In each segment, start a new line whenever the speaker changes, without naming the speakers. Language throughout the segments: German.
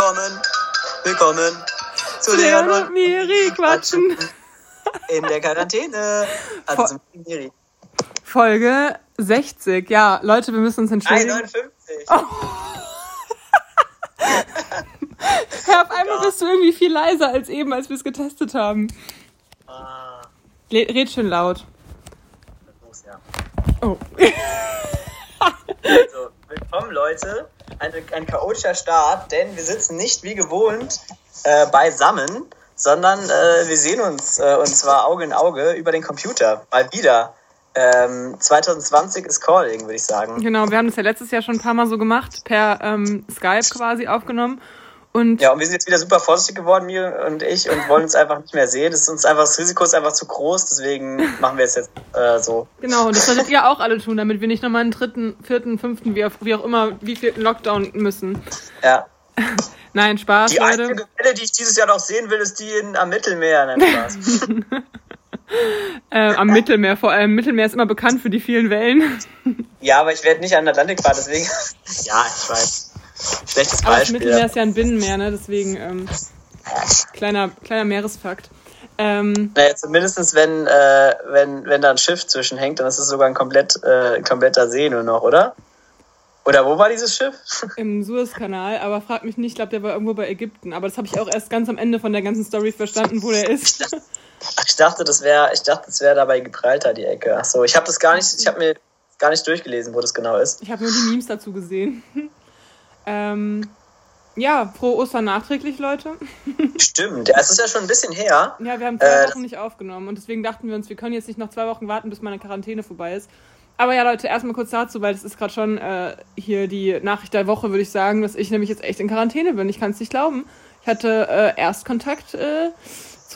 Willkommen, willkommen zu
Leon und Miri quatschen.
In der Quarantäne. Also zum Miri.
Folge 60. Ja, Leute, wir müssen uns entschuldigen.
59.
Oh. ja, auf einmal bist du irgendwie viel leiser als eben, als wir es getestet haben.
Ah,
Red schön laut.
muss ja.
Oh.
Also, willkommen Leute. Ein, ein chaotischer Start, denn wir sitzen nicht wie gewohnt äh, beisammen, sondern äh, wir sehen uns äh, und zwar Auge in Auge über den Computer. Mal wieder. Ähm, 2020 ist Calling, würde ich sagen.
Genau, wir haben das ja letztes Jahr schon ein paar Mal so gemacht, per ähm, Skype quasi aufgenommen. Und
Ja, und wir sind jetzt wieder super vorsichtig geworden, mir und ich, und wollen uns einfach nicht mehr sehen. Das ist uns einfach, das Risiko ist einfach zu groß, deswegen machen wir es jetzt äh, so.
genau, und das solltet ihr auch alle tun, damit wir nicht nochmal einen dritten, vierten, fünften, wie auch, wie auch immer, wie viel Lockdown müssen.
Ja.
Nein, Spaß,
Die
Leute.
einzige Welle, die ich dieses Jahr noch sehen will, ist die in, am Mittelmeer. Nein, Spaß.
Äh, am Mittelmeer vor allem. Mittelmeer ist immer bekannt für die vielen Wellen.
ja, aber ich werde nicht an den Atlantik fahren, deswegen. ja, ich weiß. Schlechtes
Aber das
Beispiel.
Mittelmeer ist ja ein Binnenmeer, ne? Deswegen ähm, kleiner, kleiner Meeresfakt. Ähm,
Naja, zumindest wenn, äh, wenn, wenn da ein Schiff zwischenhängt, dann ist es sogar ein komplett, äh, kompletter See nur noch, oder? Oder wo war dieses Schiff?
Im Suezkanal, aber frag mich nicht, ich glaube, der war irgendwo bei Ägypten. Aber das habe ich auch erst ganz am Ende von der ganzen Story verstanden, wo der ist.
Ach, ich dachte, das wäre, ich dachte, das wäre da bei Gibraltar die Ecke. Ach so, ich habe das gar nicht, ich habe mir gar nicht durchgelesen, wo das genau ist.
Ich habe nur die Memes dazu gesehen. ähm, ja, frohe Ostern nachträglich, Leute.
Stimmt, ja, es ist ja schon ein bisschen her.
Ja, wir haben zwei
Äh,
Wochen nicht aufgenommen und deswegen dachten wir uns, wir können jetzt nicht noch zwei Wochen warten, bis meine Quarantäne vorbei ist. Aber ja, Leute, erstmal kurz dazu, weil es ist gerade schon äh, hier die Nachricht der Woche, würde ich sagen, dass ich nämlich jetzt echt in Quarantäne bin. Ich kann es nicht glauben. Ich hatte äh, Erstkontakt äh.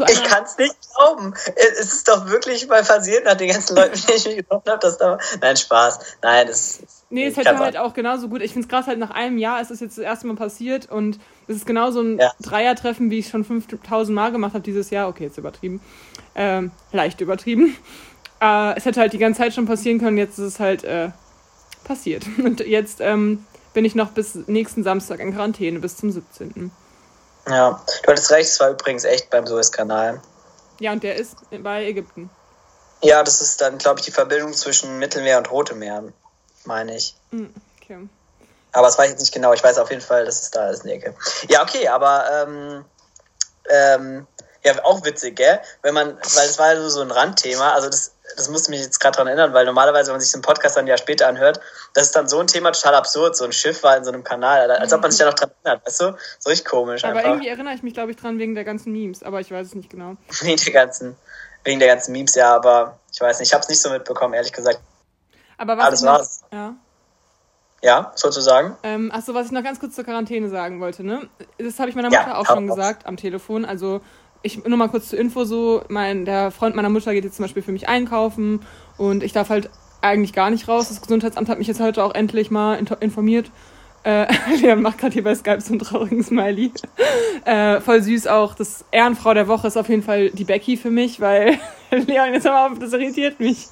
Ich kann es nicht glauben. Es ist doch wirklich mal passiert nach den ganzen Leuten, die ich mich getroffen habe, dass da. Nein, Spaß. Nein, das.
Nee, es hätte halt auch genauso gut. Ich finde es gerade halt nach einem Jahr ist es jetzt das erste Mal passiert und es ist genauso ein
Ja.
Dreiertreffen, wie ich schon 5000 Mal gemacht habe dieses Jahr. Okay, jetzt übertrieben. Ähm, leicht übertrieben. Äh, es hätte halt die ganze Zeit schon passieren können, jetzt ist es halt äh, passiert. Und jetzt ähm, bin ich noch bis nächsten Samstag in Quarantäne, bis zum 17.
Ja, du hattest recht, es war übrigens echt beim Suezkanal.
Ja, und der ist bei Ägypten.
Ja, das ist dann, glaube ich, die Verbindung zwischen Mittelmeer und Rotem Meer, meine ich.
Hm, Okay.
Aber das weiß ich jetzt nicht genau. Ich weiß auf jeden Fall, dass es da ist Ecke. Ja, okay, aber ähm, ähm, ja, auch witzig, gell? Wenn man, weil es war so ein Randthema, also das, das musste mich jetzt gerade dran erinnern, weil normalerweise, wenn man sich den Podcast dann ein Jahr später anhört, das ist dann so ein Thema total absurd, so ein Schiff war in so einem Kanal, als ob man sich da noch dran erinnert, weißt du? So richtig komisch
Aber
einfach.
irgendwie erinnere ich mich, glaube ich, dran wegen der ganzen Memes, aber ich weiß es nicht genau.
Wegen der ganzen, wegen der ganzen Memes, ja, aber ich weiß nicht, ich habe es nicht so mitbekommen, ehrlich gesagt.
Aber was
Alles
noch,
war's.
Ja.
Ja, sozusagen.
Ähm, achso, was ich noch ganz kurz zur Quarantäne sagen wollte, ne? Das habe ich meiner
Ja,
Mutter auch
hau
schon gesagt am Telefon. Also, ich nur mal kurz zur Info so, mein, der Freund meiner Mutter geht jetzt zum Beispiel für mich einkaufen und ich darf halt eigentlich gar nicht raus. Das Gesundheitsamt hat mich jetzt heute auch endlich mal informiert. Äh, Leon macht gerade hier bei Skype so einen traurigen Smiley. Äh, voll süß auch. Das Ehrenfrau der Woche ist auf jeden Fall die Becky für mich, weil Leon, jetzt hör auf, das irritiert mich.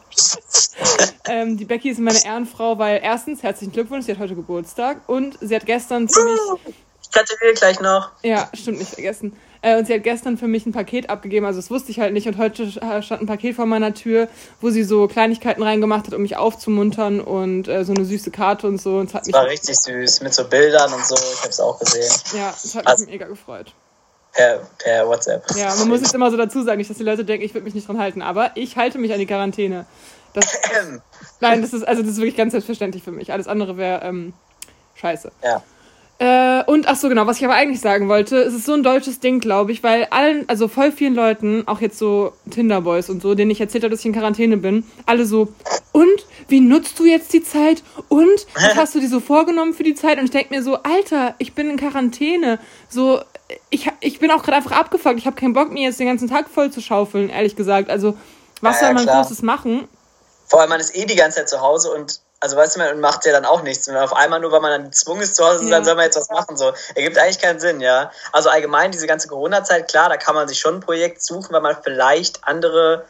Ähm, die Becky ist meine Ehrenfrau, weil erstens, herzlichen Glückwunsch, sie hat heute Geburtstag und sie hat gestern für mich,
Ich gratuliere gleich noch.
ja, stimmt, nicht vergessen, äh, und sie hat gestern für mich ein Paket abgegeben, also das wusste ich halt nicht und heute sch- stand ein Paket vor meiner Tür, wo sie so Kleinigkeiten reingemacht hat, um mich aufzumuntern und äh, so eine süße Karte und so und mich,
War richtig süß, mit so Bildern und so, ich habe es auch gesehen.
ja, es hat
Also-
mich mega gefreut.
Per, per WhatsApp.
Ja, man muss jetzt immer so dazu sagen, nicht, dass die Leute denken, ich würde mich nicht dran halten, aber ich halte mich an die Quarantäne. Das, nein, das ist, also das ist wirklich ganz selbstverständlich für mich. Alles andere wäre, ähm, scheiße.
Ja.
Äh, und ach so, genau, was ich aber eigentlich sagen wollte, es ist so ein deutsches Ding, glaube ich, weil allen, also voll vielen Leuten, auch jetzt so Tinderboys und so, denen ich erzählt habe, dass ich in Quarantäne bin, alle so, und wie nutzt du jetzt die Zeit? Und was hast du dir so vorgenommen für die Zeit? Und ich denke mir so, Alter, ich bin in Quarantäne. So, ich, ich bin auch gerade einfach abgefuckt. Ich habe keinen Bock, mir jetzt den ganzen Tag voll zu schaufeln, ehrlich gesagt. Also, was
Ja,
soll man
klar.
Großes machen?
Vor allem, man ist eh die ganze Zeit zu Hause und, also weißt du, man macht ja dann auch nichts. Und auf einmal, nur weil man dann gezwungen ist zu Hause zu sein,
Ja.
soll man jetzt was machen. So, ergibt eigentlich keinen Sinn, ja. Also allgemein, diese ganze Corona-Zeit, klar, da kann man sich schon ein Projekt suchen, weil man vielleicht andere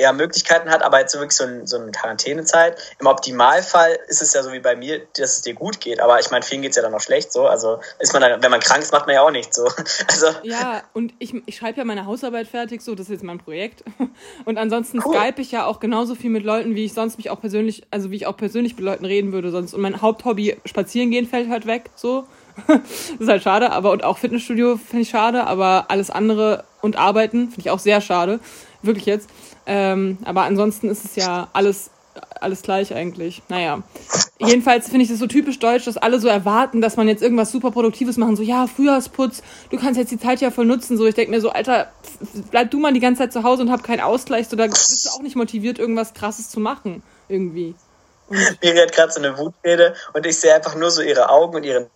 ja, Möglichkeiten hat, aber jetzt so wirklich so, ein, so eine Quarantänezeit. Im Optimalfall ist es ja so wie bei mir, dass es dir gut geht, aber ich meine, vielen geht es ja dann noch schlecht so. Also ist man dann, wenn man krank ist, macht man ja auch nichts so. Also,
ja, und ich, ich schreibe ja meine Hausarbeit fertig, so, das ist jetzt mein Projekt. Und ansonsten cool. Skype ich ja auch genauso viel mit Leuten, wie ich sonst mich auch persönlich, also wie ich auch persönlich mit Leuten reden würde sonst. Und mein Haupthobby, spazieren gehen, fällt halt weg, so. das ist halt schade, aber und auch Fitnessstudio finde ich schade, aber alles andere und Arbeiten finde ich auch sehr schade. Wirklich jetzt. Ähm, aber ansonsten ist es ja alles, alles gleich eigentlich. Naja. Jedenfalls finde ich das so typisch deutsch, dass alle so erwarten, dass man jetzt irgendwas super Produktives machen. So, ja, Frühjahrsputz, du kannst jetzt die Zeit ja voll nutzen. So, ich denke mir so, Alter, bleib du mal die ganze Zeit zu Hause und hab keinen Ausgleich. So, da bist du auch nicht motiviert, irgendwas krasses zu machen. Irgendwie.
Miri hat gerade so eine Wutrede und ich sehe einfach nur so ihre Augen und ihren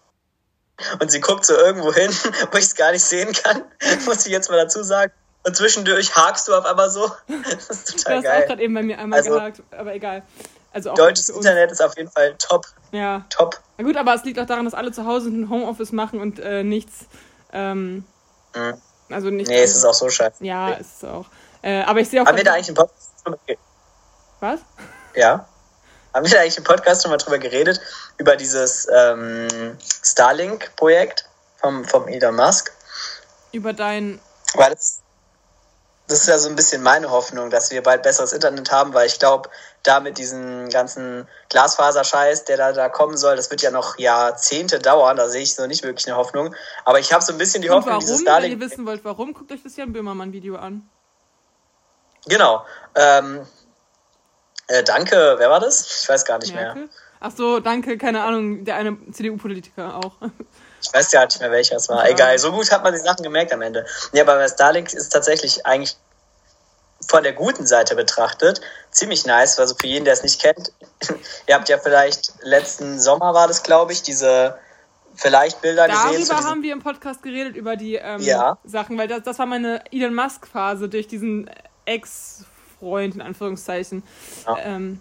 und sie guckt so irgendwo hin, wo ich es gar nicht sehen kann, muss ich jetzt mal dazu sagen. Und zwischendurch hakst du auf einmal so. Das ist total
du
geil.
hast auch gerade eben bei mir einmal also, gehakt, aber egal. Also
deutsches Internet ist auf jeden Fall top.
Ja.
Top.
Na gut, aber es liegt auch daran, dass alle zu Hause ein Homeoffice machen und äh, nichts. Ähm, mhm. Also nicht.
Nee, es ist auch so scheiße.
Ja, nee. ist es auch. Äh, aber ich sehe auch.
Haben wir da eigentlich einen Podcast
drüber Was?
Ja. Haben wir da eigentlich im Podcast schon mal drüber geredet? Über dieses ähm, Starlink-Projekt vom, vom Elon Musk?
Über dein.
Weil das, das ist ja so ein bisschen meine Hoffnung, dass wir bald besseres Internet haben, weil ich glaube, da mit diesem ganzen Glasfaserscheiß, der da, da kommen soll, das wird ja noch Jahrzehnte dauern, da sehe ich so nicht wirklich eine Hoffnung. Aber ich habe so ein bisschen die Und Hoffnung,
warum, dieses Starlink. Wenn ihr wissen wollt, warum, guckt euch das Jan Böhmermann-Video an.
Genau. Ähm, äh, danke, wer war das? Ich weiß gar nicht Merkel? mehr.
Ach so, danke, keine Ahnung, der eine CDU-Politiker auch.
Ich weiß ja nicht mehr, welcher es war. Ja. Egal, so gut hat man die Sachen gemerkt am Ende. Ja, aber Starlink ist tatsächlich eigentlich von der guten Seite betrachtet ziemlich nice. Also für jeden, der es nicht kennt, ihr habt ja vielleicht letzten Sommer war das, glaube ich, diese vielleicht Bilder
Darüber
gesehen.
Darüber haben wir im Podcast geredet, über die ähm, ja. Sachen, weil das, das war meine Elon Musk-Phase durch diesen Ex-Freund, in Anführungszeichen. Ja. Ähm,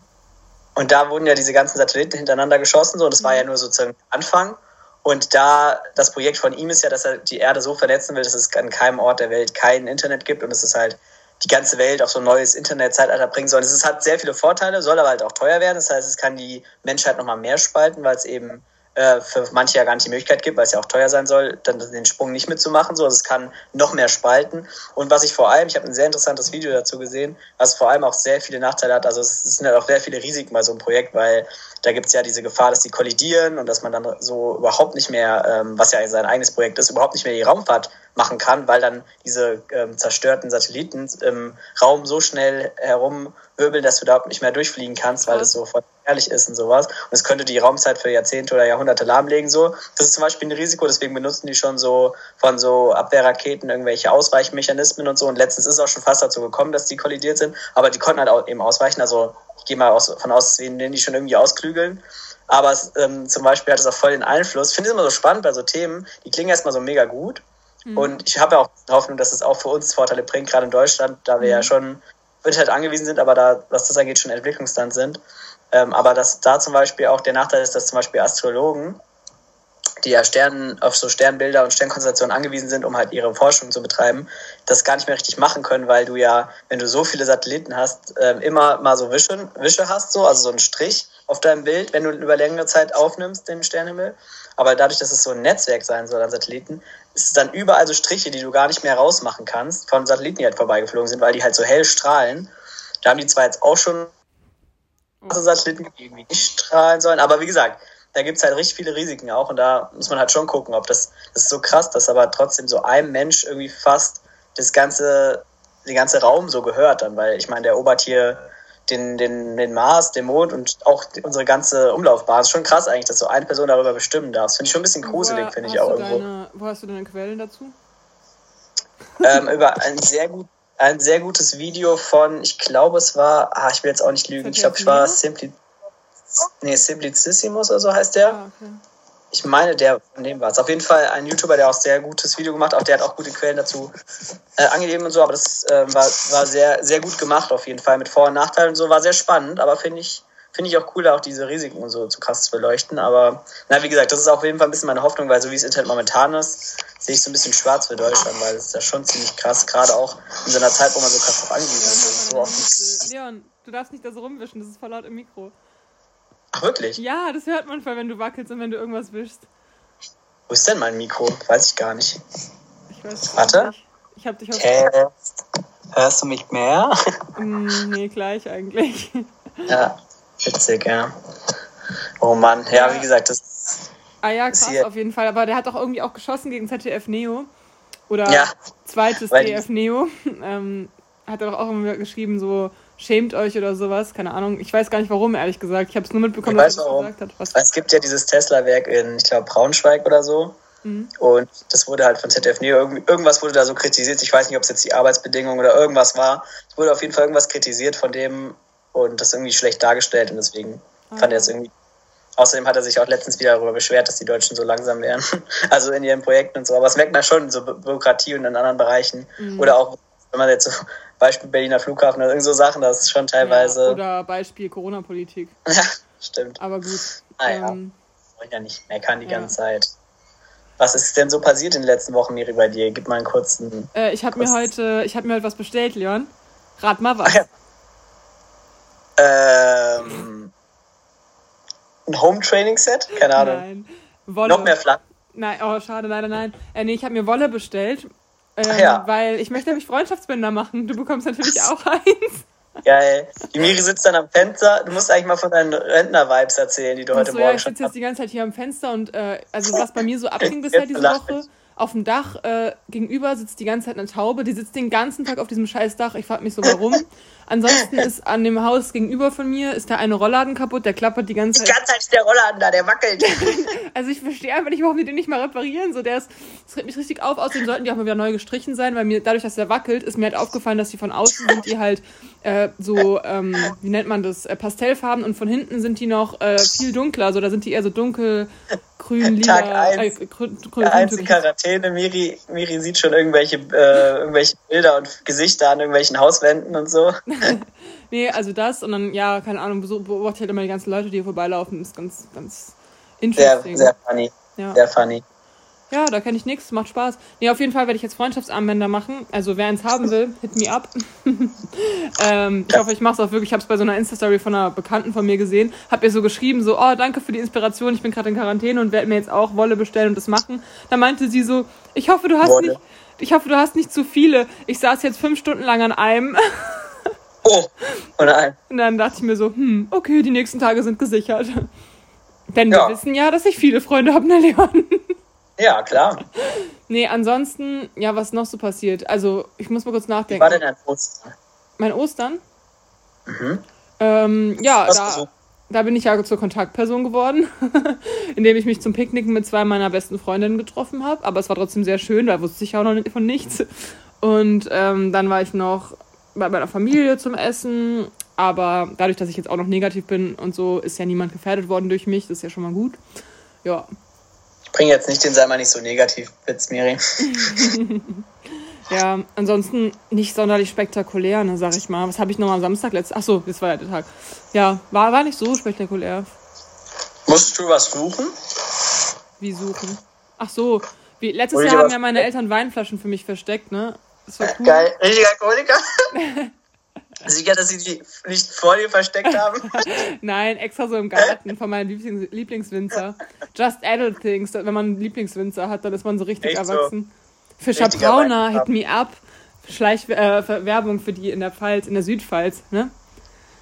und da wurden ja diese ganzen Satelliten hintereinander geschossen, so, und das war ja mhm. nur sozusagen Anfang. Und da, das Projekt von ihm ist ja, dass er die Erde so vernetzen will, dass es an keinem Ort der Welt kein Internet gibt und es ist halt die ganze Welt auf so ein neues Internetzeitalter bringen soll. Es hat sehr viele Vorteile, soll aber halt auch teuer werden. Das heißt, es kann die Menschheit nochmal mehr spalten, weil es eben äh, für manche ja gar nicht die Möglichkeit gibt, weil es ja auch teuer sein soll, dann den Sprung nicht mitzumachen. So, also es kann noch mehr spalten. Und was ich vor allem, ich habe ein sehr interessantes Video dazu gesehen, was vor allem auch sehr viele Nachteile hat. Also es sind halt auch sehr viele Risiken bei so einem Projekt, weil da gibt es ja diese Gefahr, dass die kollidieren und dass man dann so überhaupt nicht mehr, ähm, was ja sein eigenes Projekt ist, überhaupt nicht mehr die Raumfahrt machen kann, weil dann diese ähm, zerstörten Satelliten im Raum so schnell herumwirbeln, dass du da nicht mehr durchfliegen kannst, weil es so gefährlich ist und sowas. Und es könnte die Raumzeit für Jahrzehnte oder Jahrhunderte lahmlegen. So. Das ist zum Beispiel ein Risiko, deswegen benutzen die schon so von so Abwehrraketen irgendwelche Ausweichmechanismen und so. Und letztens ist es auch schon fast dazu gekommen, dass die kollidiert sind, aber die konnten halt auch eben ausweichen. Also ich gehe mal aus, von aus, wir die schon irgendwie ausklügeln. Aber es, ähm, zum Beispiel hat es auch voll den Einfluss. Ich finde es immer so spannend bei so Themen, die klingen erstmal so mega gut. Mhm. Und ich habe ja auch Hoffnung, dass es auch für uns Vorteile bringt, gerade in Deutschland, da wir mhm. ja schon Internet angewiesen sind, aber da, was das angeht, schon Entwicklungsstand sind. Ähm, aber dass da zum Beispiel auch der Nachteil ist, dass zum Beispiel Astrologen, die ja Sternen, auf so Sternbilder und Sternkonstellationen angewiesen sind, um halt ihre Forschung zu betreiben, das gar nicht mehr richtig machen können, weil du ja, wenn du so viele Satelliten hast, ähm, immer mal so Wische, Wische hast, so, also so einen Strich auf deinem Bild, wenn du über längere Zeit aufnimmst, den Sternhimmel. Aber dadurch, dass es so ein Netzwerk sein soll an Satelliten, ist es dann überall so Striche, die du gar nicht mehr rausmachen kannst, von Satelliten, die halt vorbeigeflogen sind, weil die halt so hell strahlen. Da haben die zwar jetzt auch schon Satelliten, die irgendwie nicht strahlen sollen, aber wie gesagt, da gibt es halt richtig viele Risiken auch und da muss man halt schon gucken, ob das, das ist so krass, dass aber trotzdem so einem Mensch irgendwie fast das ganze, den ganze Raum so gehört dann, weil ich meine, der erobert hier den, den, den Mars, den Mond und auch unsere ganze Umlaufbahn. Das ist schon krass eigentlich, dass so eine Person darüber bestimmen darf. Finde ich schon ein bisschen gruselig, finde ich auch irgendwo.
Deine, wo hast du deine Quellen dazu?
Ähm, über ein sehr, gut, ein sehr gutes Video von, ich glaube, es war, ah, ich will jetzt auch nicht lügen, ich glaube, es war Simpli, nee, Simplicissimus oder so heißt der. Ah, okay ich meine, der von dem war es. Auf jeden Fall ein YouTuber, der auch sehr gutes Video gemacht hat. Der hat auch gute Quellen dazu äh, angegeben und so. Aber das äh, war, war sehr, sehr gut gemacht auf jeden Fall mit Vor- und Nachteilen und so. War sehr spannend, aber finde ich, finde ich auch cool, auch diese Risiken so zu krass zu beleuchten. Aber na, wie gesagt, das ist auf jeden Fall ein bisschen meine Hoffnung, weil so wie das Internet momentan ist, sehe ich so ein bisschen schwarz für Deutschland, weil es ist ja schon ziemlich krass, gerade auch in so einer Zeit, wo man so krass drauf angewiesen ist. So
Leon, du darfst nicht da so rumwischen, das ist voll laut im Mikro.
Ach, wirklich?
Ja, das hört man voll, wenn du wackelst und wenn du irgendwas wischst.
Wo ist denn mein Mikro? Weiß ich gar nicht.
Ich weiß
Warte.
nicht. Ich hab dich auf.
Test. Hörst du mich mehr?
Mm, nee, gleich eigentlich.
ja, witzig, ja. Oh Mann, ja,
Ja.
wie gesagt, das.
Ah ja, krass,
hier-
auf jeden Fall. Aber der hat doch irgendwie auch geschossen gegen ZDF Neo. Oder
Ja.
zweites
Weil-
DF Neo. Ähm, hat er doch auch immer geschrieben, so, schämt euch oder sowas. Keine Ahnung. Ich weiß gar nicht warum, ehrlich gesagt. Ich habe es nur mitbekommen,
Ich
dass er gesagt hat. Was,
Es gibt ja dieses Tesla-Werk in, ich glaube, Braunschweig oder so.
Mhm.
Und das wurde halt von ZDF Neo, irgendwas wurde da so kritisiert. Ich weiß nicht, ob es jetzt die Arbeitsbedingungen oder irgendwas war. Es wurde auf jeden Fall irgendwas kritisiert von dem und das irgendwie schlecht dargestellt und deswegen fand er es irgendwie. Außerdem hat er sich auch letztens wieder darüber beschwert, dass die Deutschen so langsam wären. Also in ihren Projekten und so. Aber es merkt man schon, so Bü- Bürokratie und in anderen Bereichen. Oder auch, wenn man jetzt so, Beispiel Berliner Flughafen oder irgend so Sachen, das ist schon
ja,
teilweise.
oder Beispiel Corona-Politik.
Ja, stimmt.
Aber gut.
Ah, ja.
ähm,
Wollen ja nicht meckern die
Ja.
ganze Zeit. Was ist denn so passiert in den letzten Wochen, Miri, bei dir? Gib mal einen kurzen.
äh, ich habe mir heute, ich habe mir heute was bestellt, Leon. Rat mal was.
Ja. Ähm, ein Home-Training-Set? Keine Ahnung.
Nein. Wolle.
Noch mehr Flanken.
Nein, oh, schade, leider nein. Äh, nee, ich habe mir Wolle bestellt. Ähm,
Ach ja.
Weil ich möchte nämlich Freundschaftsbänder machen. Du bekommst natürlich auch eins.
Geil. Die Miri sitzt dann am Fenster. Du musst eigentlich mal von deinen Rentner-Vibes erzählen, die du heute
so, ja,
Morgen
ich
schon
sitze jetzt die ganze Zeit hier am Fenster und äh, also was bei mir so abging bisher diese Woche. Auf dem Dach äh, gegenüber sitzt die ganze Zeit eine Taube, die sitzt den ganzen Tag auf diesem scheiß Dach. Ich frage mich so, warum. Ansonsten ist an dem Haus gegenüber von mir ist da eine Rollladen kaputt, der klappert die ganze
Die
Zeit.
ganze Zeit ist der Roller da, der wackelt.
Also ich verstehe einfach nicht, warum die den nicht mal reparieren. So, der ist, das regt mich richtig auf. Außerdem sollten die auch mal wieder neu gestrichen sein, weil mir dadurch, dass der wackelt, ist mir halt aufgefallen, dass die von außen sind die halt äh, so, ähm, wie nennt man das, äh, Pastellfarben und von hinten sind die noch äh, viel dunkler. So, da sind die eher so dunkel, grün, lila,
Tag eins.
äh, grün, grün,
einzige
grün,
Quarantäne. Miri, Miri sieht schon irgendwelche, äh, irgendwelche Bilder und Gesichter an irgendwelchen Hauswänden und so.
Nee, also das und dann, ja, keine Ahnung, beobachte halt immer die ganzen Leute, die hier vorbeilaufen. Ist ganz, ganz
Sehr,
interesting.
sehr funny.
ja.
Sehr funny.
Ja, da kenne ich nichts, macht Spaß. Nee, auf jeden Fall werde ich jetzt Freundschaftsarmbänder machen. Also wer eins haben will, hit me up. ähm, ich hoffe, ich mache es auch wirklich. Ich habe es bei so einer Insta-Story von einer Bekannten von mir gesehen. Hab ihr so geschrieben, so, oh, danke für die Inspiration. Ich bin gerade in Quarantäne und werde mir jetzt auch Wolle bestellen und das machen. Da meinte sie so, ich hoffe, du hast
Wolle.
nicht, ich hoffe, du hast nicht zu viele. Ich saß jetzt fünf Stunden lang an einem.
Oh, oh nein.
Und dann dachte ich mir so, hm, okay, die nächsten Tage sind gesichert. Denn
Ja.
wir wissen ja, dass ich viele Freunde habe, ne, Leon?
Ja, klar.
Nee, ansonsten, ja, was noch so passiert? Also, ich muss mal kurz
Wie
nachdenken.
war denn dein Ostern?
Mein Ostern?
Mhm.
Ähm, ja,
Was
da, da bin ich ja zur Kontaktperson geworden, indem ich mich zum Picknicken mit zwei meiner besten Freundinnen getroffen habe. Aber es war trotzdem sehr schön, da wusste ich auch noch von nichts. Und ähm, dann war ich noch bei meiner Familie zum Essen. Aber dadurch, dass ich jetzt auch noch negativ bin und so, ist ja niemand gefährdet worden durch mich. Das ist ja schon mal gut. Ja,
Ich bringe jetzt nicht den sei mal nicht so negativ Witz, Miri.
Ja, ansonsten nicht sonderlich spektakulär, ne, sag ich mal. Was habe ich noch am Samstag letztes? Ach so, das war ja der Tag. Ja, war, war nicht so spektakulär.
Musstest du was suchen?
Wie suchen? Ach so, wie, letztes Jahr haben ja meine Eltern Weinflaschen für mich versteckt, ne? Das war cool.
Geil. Richtiger Alkoholiker? Sicher, dass sie die nicht vor dir versteckt haben?
Nein, extra so im Garten von meinem Lieblings Lieblingswinzer. Just Adult Things, wenn man einen Lieblingswinzer hat, dann ist man so richtig
Echt so?
erwachsen. Fischer
Richtiger
Brauner, hit me up. Schleichwerbung äh, Werbung für die in der Pfalz, in der Südpfalz, ne?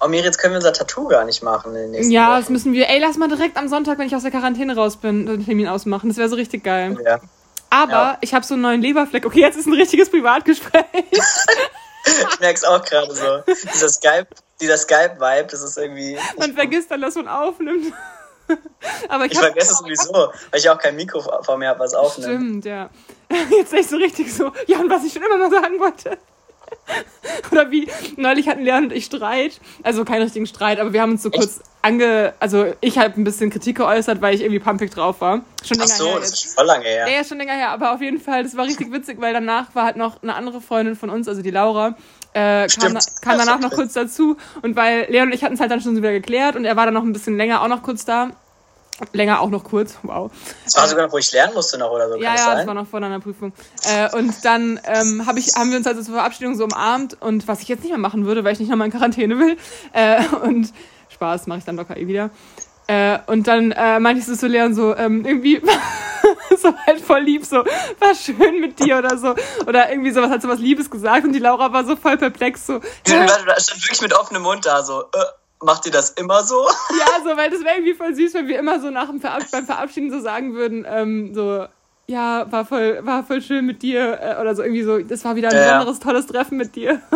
Oh, Miri, jetzt können wir unser Tattoo gar nicht machen in den nächsten
Ja,
Wochen.
das müssen wir. Ey, lass mal direkt am Sonntag, wenn ich aus der Quarantäne raus bin, den Termin ausmachen. Das wäre so richtig geil.
Ja.
Aber
Ja.
ich habe so einen neuen Leberfleck. Okay, jetzt ist ein richtiges Privatgespräch.
Ich merk's auch gerade so. Dieser Skype, dieser Skype-Vibe, das ist irgendwie.
Man vergisst dann, dass man aufnimmt. Aber ich,
Ich vergesse es sowieso, weil ich auch kein Mikro vor mir habe, was aufnimmt.
Stimmt, ja. Jetzt echt so richtig so. Ja, und was ich schon immer mal sagen wollte. Oder wie neulich hatten Leon und ich Streit. Also keinen richtigen Streit, aber wir haben uns so kurz ange. Also ich habe ein bisschen Kritik geäußert, weil ich irgendwie pumpig drauf war. Schon
Ach
länger
so,
her
das
jetzt.
ist voll lange her.
Ja, ja, schon länger her, aber auf jeden Fall, das war richtig witzig, weil danach war halt noch eine andere Freundin von uns, also die Laura, äh, kam, kam danach noch kurz dazu. Und weil Leon und ich hatten es halt dann schon wieder geklärt und er war dann noch ein bisschen länger auch noch kurz da. Länger auch noch kurz, wow.
Das war sogar noch, wo ich lernen musste noch oder so.
Ja, ja, das war noch vor einer Prüfung. Äh, und dann ähm, hab ich, haben wir uns also zur Verabschiedung so umarmt und was ich jetzt nicht mehr machen würde, weil ich nicht nochmal in Quarantäne will. Äh, und Spaß mache ich dann locker eh wieder. Äh, und dann äh, meinte ich so zu Leon so, ähm, irgendwie so halt voll lieb, so, war schön mit dir oder so. Oder irgendwie sowas, hat so was Liebes gesagt und die Laura war so voll perplex, so.
Ja, da stand wirklich mit offenem Mund da, so, äh, macht ihr das immer so?
Ja, so, weil das wäre irgendwie voll süß, wenn wir immer so nach dem Verab beim Verabschieden so sagen würden, ähm, so, ja, war voll, war voll schön mit dir, äh, oder so irgendwie so, das war wieder ein ja. besonderes, tolles Treffen mit dir.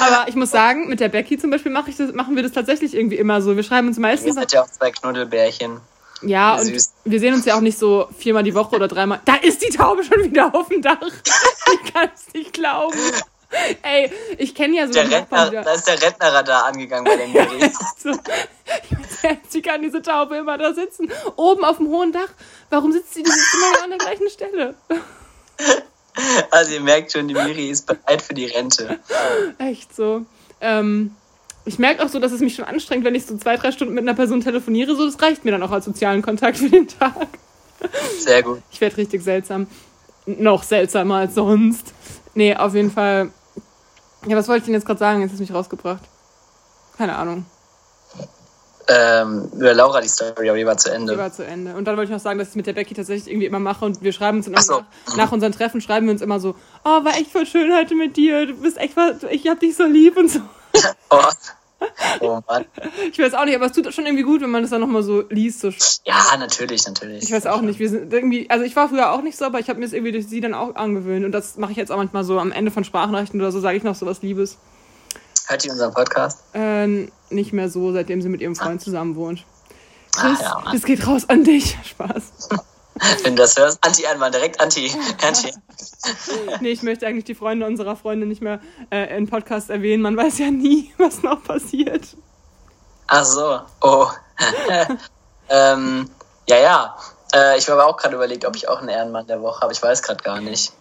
Aber ich muss sagen, mit der Becky zum Beispiel mach ich das, machen wir das tatsächlich irgendwie immer so. Wir schreiben uns meistens.
Ihr seid ja auch zwei Knuddelbärchen.
Ja, und süß. wir sehen uns ja auch nicht so viermal die Woche oder dreimal. Da ist die Taube schon wieder auf dem Dach. ich kann es nicht glauben. Ey, ich kenne ja so.
Der Rentner, da ist der Rentnerradar angegangen bei der Miri. Ja, so.
Sie kann diese Taube immer da sitzen. Oben auf dem hohen Dach. Warum sitzt sie immer an der gleichen Stelle?
Also ihr merkt schon, die Miri ist bereit für die Rente.
Echt so. Ähm, ich merke auch so, dass es mich schon anstrengt, wenn ich so zwei, drei Stunden mit einer Person telefoniere. So, das reicht mir dann auch als sozialen Kontakt für den Tag.
Sehr gut.
Ich werde richtig seltsam. Noch seltsamer als sonst. Nee, auf jeden Fall. Ja, was wollte ich denn jetzt gerade sagen? Jetzt ist mich rausgebracht. Keine Ahnung
ähm, über Laura die Story, aber die war zu Ende.
Die war zu Ende. Und dann wollte ich noch sagen, dass ich es mit der Becky tatsächlich irgendwie immer mache und wir schreiben uns immer so. nach, nach unseren Treffen schreiben wir uns immer so, oh, war echt voll schön heute mit dir, du bist echt, ich hab dich so lieb und so. oh. Oh Mann. Ich weiß auch nicht, aber es tut schon irgendwie gut, wenn man das dann nochmal so liest. So.
Ja, natürlich, natürlich.
Ich weiß auch nicht, wir sind irgendwie, also ich war früher auch nicht so, aber ich habe mir es irgendwie durch sie dann auch angewöhnt und das mache ich jetzt auch manchmal so am Ende von Sprachnachrichten oder so, sage ich noch so was Liebes.
Hört die unseren Podcast?
Äh, nicht mehr so, seitdem sie mit ihrem Freund zusammen wohnt. Chris, ah, ja, das geht raus an dich. Spaß.
Wenn du das hörst, Anti-Einwand, direkt Anti. Anti.
nee, ich möchte eigentlich die Freunde unserer Freunde nicht mehr äh, im Podcast erwähnen. Man weiß ja nie, was noch passiert.
Ach so, oh. ähm, ja, ja. Äh, ich habe aber auch gerade überlegt, ob ich auch einen Ehrenmann der Woche habe. Ich weiß gerade gar nicht.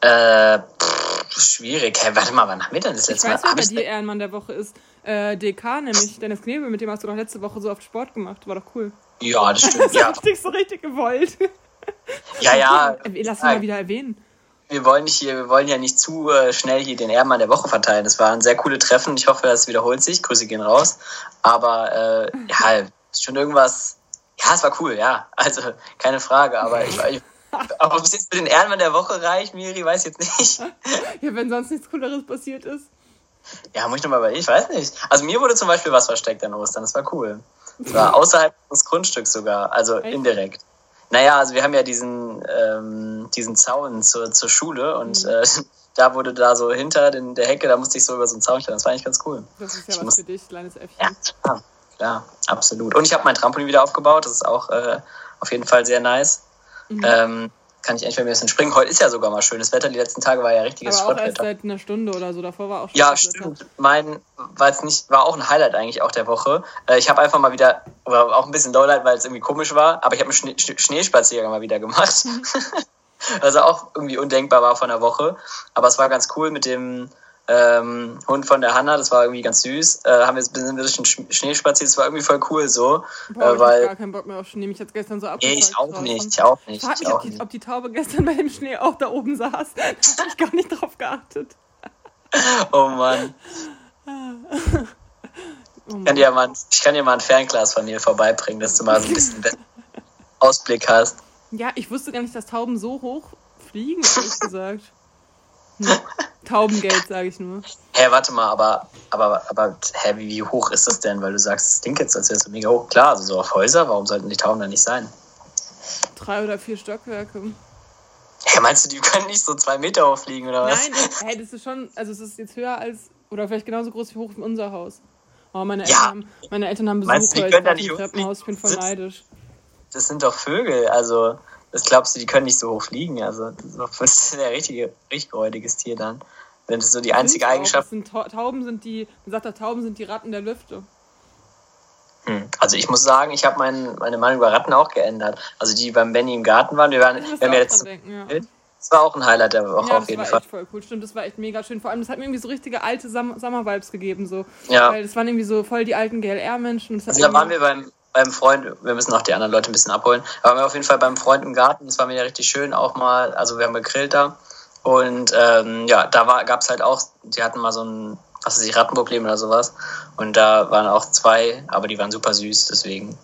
Äh, pff, schwierig. Hey, warte mal, wann haben wir denn das letzte
Mal? Ich weiß, wer bei dir Ehrenmann der Woche ist. Äh, DK, nämlich Dennis Knebel, mit dem hast du doch letzte Woche so oft Sport gemacht. War doch cool.
Ja, das stimmt. das ja.
hab ich so richtig gewollt.
Ja, ja.
Lass ihn mal wieder erwähnen.
Wir wollen, nicht hier, wir wollen ja nicht zu äh, schnell hier den Ehrenmann der Woche verteilen. Das waren sehr coole Treffen. Ich hoffe, es wiederholt sich. Grüße gehen raus. Aber äh, ja, ist schon irgendwas. Ja, es war cool, ja. Also keine Frage. Aber ich, ich aber ob es jetzt für den Ehrenmann der Woche reicht, Miri, weiß ich jetzt nicht.
ja, wenn sonst nichts Cooleres passiert ist.
Ja, muss ich nochmal bei, ich weiß nicht. Also mir wurde zum Beispiel was versteckt an Ostern, das war cool. War außerhalb des Grundstücks sogar, also Echt? indirekt. Naja, also wir haben ja diesen, ähm, diesen Zaun zur, zur Schule und mhm. äh, da wurde da so hinter den, der Hecke, da musste ich so über so einen Zaun stellen. Das war eigentlich ganz cool.
Das ist ja ich was muss, für dich, kleines Äffchen.
Ja, klar, klar absolut. Und ich habe mein Trampolin wieder aufgebaut, das ist auch äh, auf jeden Fall sehr nice. Mhm. Ähm, kann ich endlich mal ein bisschen springen. Heute ist ja sogar mal schönes Wetter. Die letzten Tage war ja richtiges
Aber auch erst seit einer Stunde oder so. Davor war auch schon
Ja, stimmt. Wetter. Mein war jetzt nicht, war auch ein Highlight eigentlich auch der Woche. Äh, ich habe einfach mal wieder, oder auch ein bisschen Lowlight, weil es irgendwie komisch war, aber ich habe einen Schnee, Schneespaziergang mal wieder gemacht. Mhm. also auch irgendwie undenkbar war von der Woche. Aber es war ganz cool mit dem ähm, Hund von der Hanna, das war irgendwie ganz süß. Äh, haben wir jetzt ein bisschen Schnee spaziert, das war irgendwie voll cool so.
Boah, äh, weil, ich gar keinen Bock mehr auf Schnee, mich jetzt gestern so
abgefuckt. Nee, ich auch nicht, ich auch nicht.
Frag mich, ob die, ob die, Taube gestern bei dem Schnee auch da oben saß. Da habe ich gar nicht drauf geachtet.
oh Mann. Oh. Ich, kann dir mal, ich kann dir mal ein Fernglas von mir vorbeibringen, dass du mal so ein bisschen Ausblick hast.
Ja, ich wusste gar nicht, dass Tauben so hoch fliegen, ehrlich gesagt. Taubengeld, sage ich nur.
Hä, hey, warte mal, aber, aber, aber hä, wie, wie hoch ist das denn? Weil du sagst, es klingt jetzt, als wäre es so mega hoch. Klar, also so auf Häuser, warum sollten die Tauben da nicht sein?
Drei oder vier Stockwerke.
Hä, meinst du, die können nicht so zwei Meter hochfliegen, oder was?
Nein, hä, das ist schon, also es ist jetzt höher als, oder vielleicht genauso groß wie hoch wie unser Haus. Oh, meine, ja. Eltern, haben, meine Eltern haben Besuch
meinst du, die können da nicht
Treppenhaus, ich bin voll neidisch.
Das sind doch Vögel, also das glaubst du, die können nicht so hoch fliegen. Also das ist ein richtige, richtig räudiges Tier dann. Wenn das so die einzige Eigenschaft.
Sind Tauben sind die, man sagt, Tauben sind die Ratten der Lüfte.
Hm. Also ich muss sagen, ich habe mein, meine Meinung über Ratten auch geändert. Also die beim Benny im Garten waren, wir waren, wir haben ja jetzt denken, ja. Das war auch ein Highlight der Woche
ja,
auf jeden
das war
Fall.
echt voll cool. Stimmt, das war echt mega schön. Vor allem, das hat mir irgendwie so richtige alte Sum- Summer-Vibes gegeben. So.
Ja.
Weil das waren irgendwie so voll die alten GLR-Menschen.
Also da waren wir beim, beim Freund, wir müssen auch die anderen Leute ein bisschen abholen, aber wir auf jeden Fall beim Freund im Garten, das war mir ja richtig schön, auch mal, also wir haben gegrillt da und ähm, ja, da gab es halt auch, die hatten mal so ein, was weiß ich, Rattenproblem oder sowas und da waren auch zwei, aber die waren super süß, deswegen,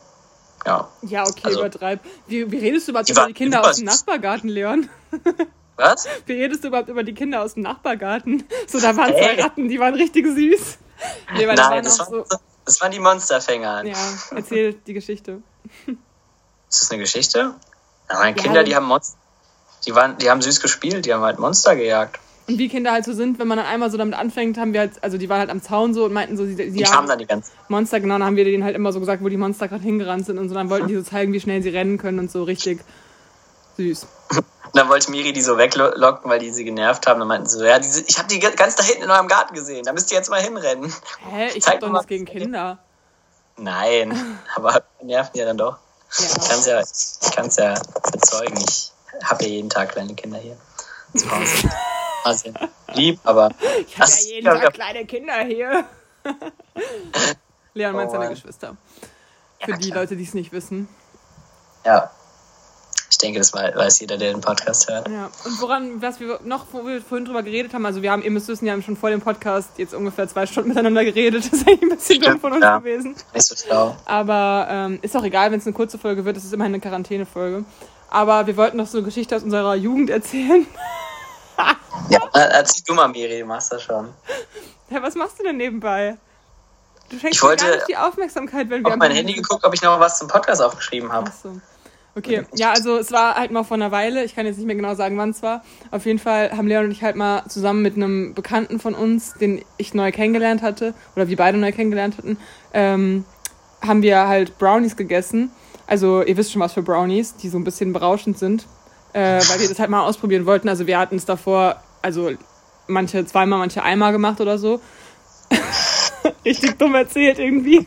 ja.
Ja, okay,
Also-
übertreib. Wie, wie redest du überhaupt über die Kinder aus dem. Nachbargarten, Leon?
Was?
Wie redest du überhaupt über die Kinder aus dem Nachbargarten? So, da waren zwei
Hey.
Ratten, die waren richtig süß. Nee, weil
Nein, das,
auch
waren,
so.
Das waren die Monsterfänger.
Ja, erzähl die Geschichte.
Ist das eine Geschichte? Ja, meine
Ja.
Kinder, die haben Monster, die waren, die haben süß gespielt, die haben halt Monster gejagt.
Und wie Kinder halt so sind, wenn man dann einmal so damit anfängt, haben wir halt, also die waren halt am Zaun so und meinten so, sie, sie
Die
haben
dann die ganze
Monster, genau, dann haben wir denen halt immer so gesagt, wo die Monster gerade hingerannt sind und so, dann wollten die so zeigen, wie schnell sie rennen können und so richtig süß.
Und dann wollte Miri die so weglocken, weil die sie genervt haben. Dann meinten sie so, ja, diese, ich habe die ganz da hinten in eurem Garten gesehen. Da müsst ihr jetzt mal hinrennen.
Hä? Ich
Zeig
hab doch nichts gegen Kinder.
Nein, aber nerven ja dann doch. Ich
Ja.
kann es ja, ich kann's ja bezeugen. Ich habe ja jeden Tag kleine Kinder hier zu Hause. Also, lieb, aber
Ich habe ja jeden Tag kleine Kinder hier. Leon meint
Oh
seine. Geschwister. Für
Ja,
die
klar.
Leute, die es nicht wissen.
ja. Ich denke, das wei- weiß jeder, der den Podcast hört.
Ja. Und woran, was wir noch, wo wir vorhin drüber geredet haben, also wir haben, ihr müsst wissen, wir haben schon vor dem Podcast jetzt ungefähr zwei Stunden miteinander geredet. Das ist eigentlich ein bisschen dumm von uns
ja.
gewesen.
Nicht so schlau.
Aber ähm, ist auch egal, wenn es eine kurze Folge wird, es ist immerhin eine Quarantänefolge. Aber wir wollten noch so eine Geschichte aus unserer Jugend erzählen.
Ja, äh, erzähl du mal, Miri, du machst das schon.
Ja, was machst du denn nebenbei? Du schenkst
Ich
mir
wollte
gar nicht die Aufmerksamkeit, wenn wir
Auf mein Handy geguckt, ob ich noch was zum Podcast aufgeschrieben habe.
Ach so. Okay, ja, also es war halt mal vor einer Weile, ich kann jetzt nicht mehr genau sagen, wann es war. Auf jeden Fall haben Leon und ich halt mal zusammen mit einem Bekannten von uns, den ich neu kennengelernt hatte, oder wir beide neu kennengelernt hatten, ähm, haben wir halt Brownies gegessen. Also ihr wisst schon was für Brownies, die so ein bisschen berauschend sind, äh, weil wir das halt mal ausprobieren wollten. Also wir hatten es davor, also manche zweimal, manche einmal gemacht oder so. Richtig dumm erzählt irgendwie.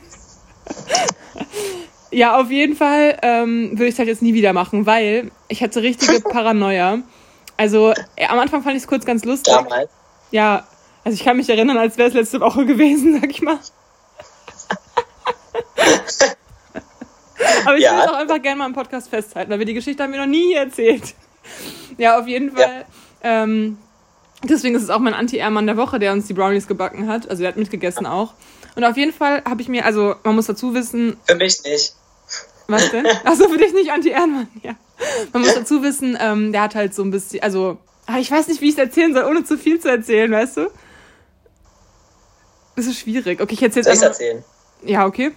Ja, auf jeden Fall ähm, würde ich es halt jetzt nie wieder machen, weil ich hatte richtige Paranoia. Also äh, am Anfang fand ich es kurz ganz lustig.
Damals.
Ja, also ich kann mich erinnern, als wäre es letzte Woche gewesen, sag ich mal. Aber ich
Ja.
will es auch einfach gerne mal im Podcast festhalten, weil wir die Geschichte haben wir noch nie erzählt. Ja, auf jeden Fall. Ähm, deswegen ist es auch mein Anti-Ehrmann der Woche, der uns die Brownies gebacken hat. Also der hat mitgegessen auch. Und auf jeden Fall habe ich mir, also man muss dazu wissen,
Für mich nicht.
Was denn? Achso, für dich nicht Anti-Ehrenmann, ja. Man muss dazu wissen, ähm, der hat halt so ein bisschen, also, aber ich weiß nicht, wie ich es erzählen soll, ohne zu viel zu erzählen, weißt du? Das ist schwierig. Okay, ich erzähl's
Soll
einfach.
erzählen?
Ja, okay.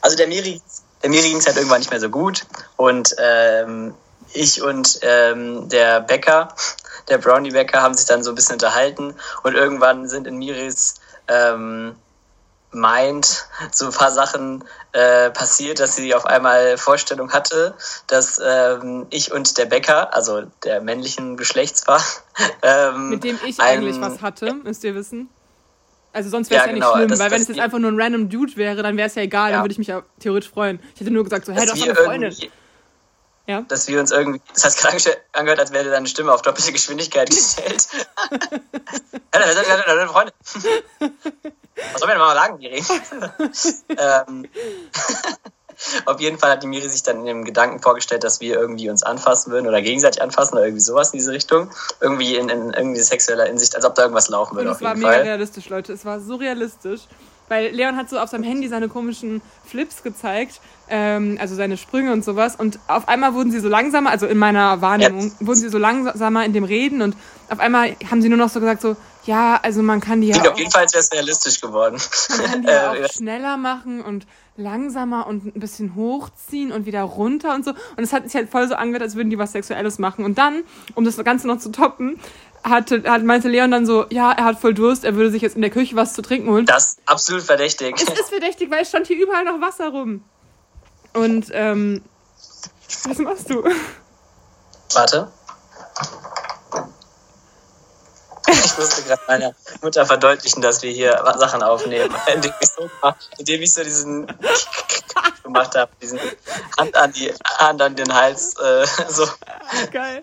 Also der Miri, der Miri ging es halt irgendwann nicht mehr so gut. Und ähm, ich und ähm, der Bäcker, der Brownie-Bäcker, haben sich dann so ein bisschen unterhalten. Und irgendwann sind in Miris ähm, Mind so ein paar Sachen äh, passiert, dass sie auf einmal Vorstellung hatte, dass ähm, ich und der Bäcker, also der männlichen Geschlechts war, ähm,
Mit dem ich
ein-
eigentlich was hatte, müsst ihr wissen. Also sonst wäre es
Ja,
ja,
genau,
nicht schlimm,
das-
weil wenn es jetzt einfach nur ein random Dude wäre, dann wäre es ja egal,
Ja.
dann würde ich mich ja theoretisch freuen. Ich hätte nur gesagt so, hey, du
dass
hast eine Freundin. Ja.
dass wir uns irgendwie, das hat gerade ange- angehört, als wäre deine Stimme auf doppelte Geschwindigkeit gestellt. ja, Was soll mir denn mal sagen, Miri? ähm, auf jeden Fall hat die Miri sich dann in dem Gedanken vorgestellt, dass wir irgendwie uns anfassen würden oder gegenseitig anfassen oder irgendwie sowas in diese Richtung. Irgendwie in, in irgendwie sexueller Hinsicht, als ob da irgendwas laufen
Und
würde
es
auf
war mega
Fall.
realistisch, Leute. Es war so realistisch. Weil Leon hat so auf seinem Handy seine komischen Flips gezeigt, ähm, also seine Sprünge und sowas. Und auf einmal wurden sie so langsamer, also in meiner Wahrnehmung, wurden sie so langsamer in dem Reden. Und auf einmal haben sie nur noch so gesagt, so, ja, also man kann die ja auch,
auf jeden Fall, wäre es realistisch geworden.
man kann die ja
Äh,
auch schneller machen und langsamer und ein bisschen hochziehen und wieder runter und so. Und es hat sich halt voll so angehört, als würden die was Sexuelles machen. Und dann, um das Ganze noch zu toppen, hatte, hat, meinte Leon dann so, ja, er hat voll Durst, er würde sich jetzt in der Küche was zu trinken holen.
Das ist absolut verdächtig.
Es ist verdächtig, weil es stand hier überall noch Wasser rum. Und, ähm, was machst du?
Warte. Musste gerade meiner Mutter verdeutlichen, dass wir hier Sachen aufnehmen, indem ich so, indem ich so diesen gemacht habe, diesen Hand an die Hand an den Hals, äh, so.
Geil.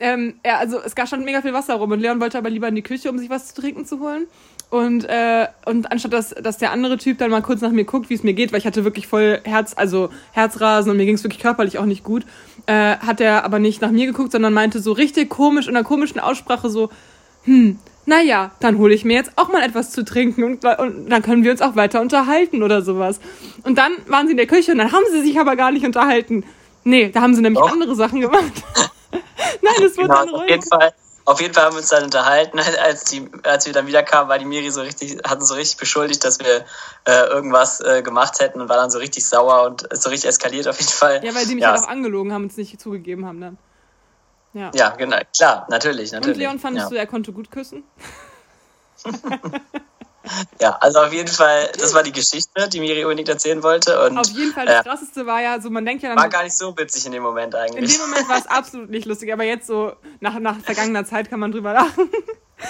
ähm, ja, also es gab schon mega viel Wasser rum und Leon wollte aber lieber in die Küche, um sich was zu trinken zu holen. Und, äh, und anstatt dass, dass der andere Typ dann mal kurz nach mir guckt, wie es mir geht, weil ich hatte wirklich voll Herz, also Herzrasen und mir ging es wirklich körperlich auch nicht gut, äh, hat er aber nicht nach mir geguckt, sondern meinte so richtig komisch, in einer komischen Aussprache so, hm, naja, dann hole ich mir jetzt auch mal etwas zu trinken und, und dann können wir uns auch weiter unterhalten oder sowas. Und dann waren sie in der Küche und dann haben sie sich aber gar nicht unterhalten. Nee, da haben sie nämlich Doch. andere Sachen gemacht. Nein,
es wurde genau, dann ruhig. Auf jeden Fall auf jeden Fall haben wir uns dann unterhalten, als, die, als wir dann wieder kamen, war die Miri so richtig, hatten so richtig beschuldigt, dass wir äh, irgendwas äh, gemacht hätten und war dann so richtig sauer und ist so richtig eskaliert auf jeden Fall.
Ja, weil die mich ja. halt auch angelogen haben und es nicht zugegeben haben dann.
Ja, ja genau, klar, natürlich, natürlich.
Und Leon, fandest ja. du, er konnte gut küssen?
Ja, also auf jeden Fall, das war die Geschichte, die Miri unbedingt erzählen wollte. Und,
auf jeden Fall, das äh, Krasseste war ja, so man denkt ja
dann... War gar nicht so witzig in dem Moment eigentlich.
In dem Moment war es absolut nicht lustig, aber jetzt so, nach, nach vergangener Zeit kann man drüber lachen.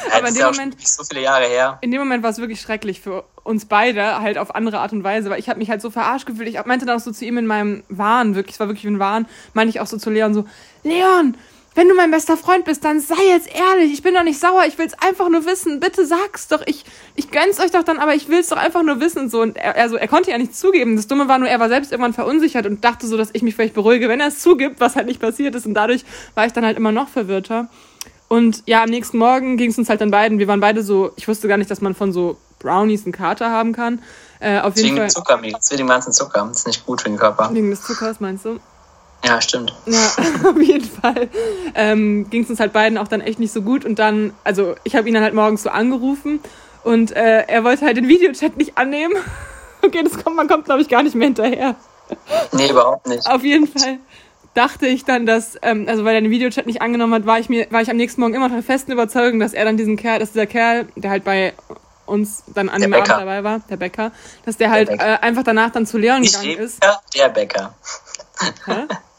Ja, aber in dem Moment...
So viele Jahre her.
In dem Moment war es wirklich schrecklich für uns beide, halt auf andere Art und Weise, weil ich habe mich halt so verarscht gefühlt. Ich meinte dann auch so zu ihm in meinem Wahn, wirklich, es war wirklich ein Wahn, meinte ich auch so zu Leon so, Leon, wenn du mein bester Freund bist, dann sei jetzt ehrlich. Ich bin doch nicht sauer. Ich will's einfach nur wissen. Bitte sag's doch. Ich, ich gönn's euch doch dann, aber ich will's doch einfach nur wissen. So, und er, also, er konnte ja nichts zugeben. Das Dumme war nur, er war selbst irgendwann verunsichert und dachte so, dass ich mich vielleicht beruhige, wenn er es zugibt, was halt nicht passiert ist. Und dadurch war ich dann halt immer noch verwirrter. Und ja, am nächsten Morgen ging es uns halt dann beiden. Wir waren beide so, ich wusste gar nicht, dass man von so Brownies einen Kater haben kann. Äh, auf jeden
Wegen Fall. Zucker, wegen dem ganzen Zucker. Das ist nicht gut für den Körper.
Wegen des Zuckers, meinst du?
Ja, stimmt.
Ja, auf jeden Fall ähm, ging es uns halt beiden auch dann echt nicht so gut. Und dann, also ich habe ihn dann halt morgens so angerufen und äh, er wollte halt den Videochat nicht annehmen. okay, das kommt, man kommt, glaube ich, gar nicht mehr hinterher.
Nee, überhaupt nicht.
Auf jeden Fall dachte ich dann, dass, ähm, also weil er den Videochat nicht angenommen hat, war ich mir, war ich am nächsten Morgen immer noch der festen Überzeugung, dass er dann diesen Kerl, dass dieser Kerl, der halt bei uns dann an der dem Bäcker. Abend dabei war, der Bäcker, dass der, der halt äh, einfach danach dann zu Leon gegangen ist.
Der Bäcker. Hä?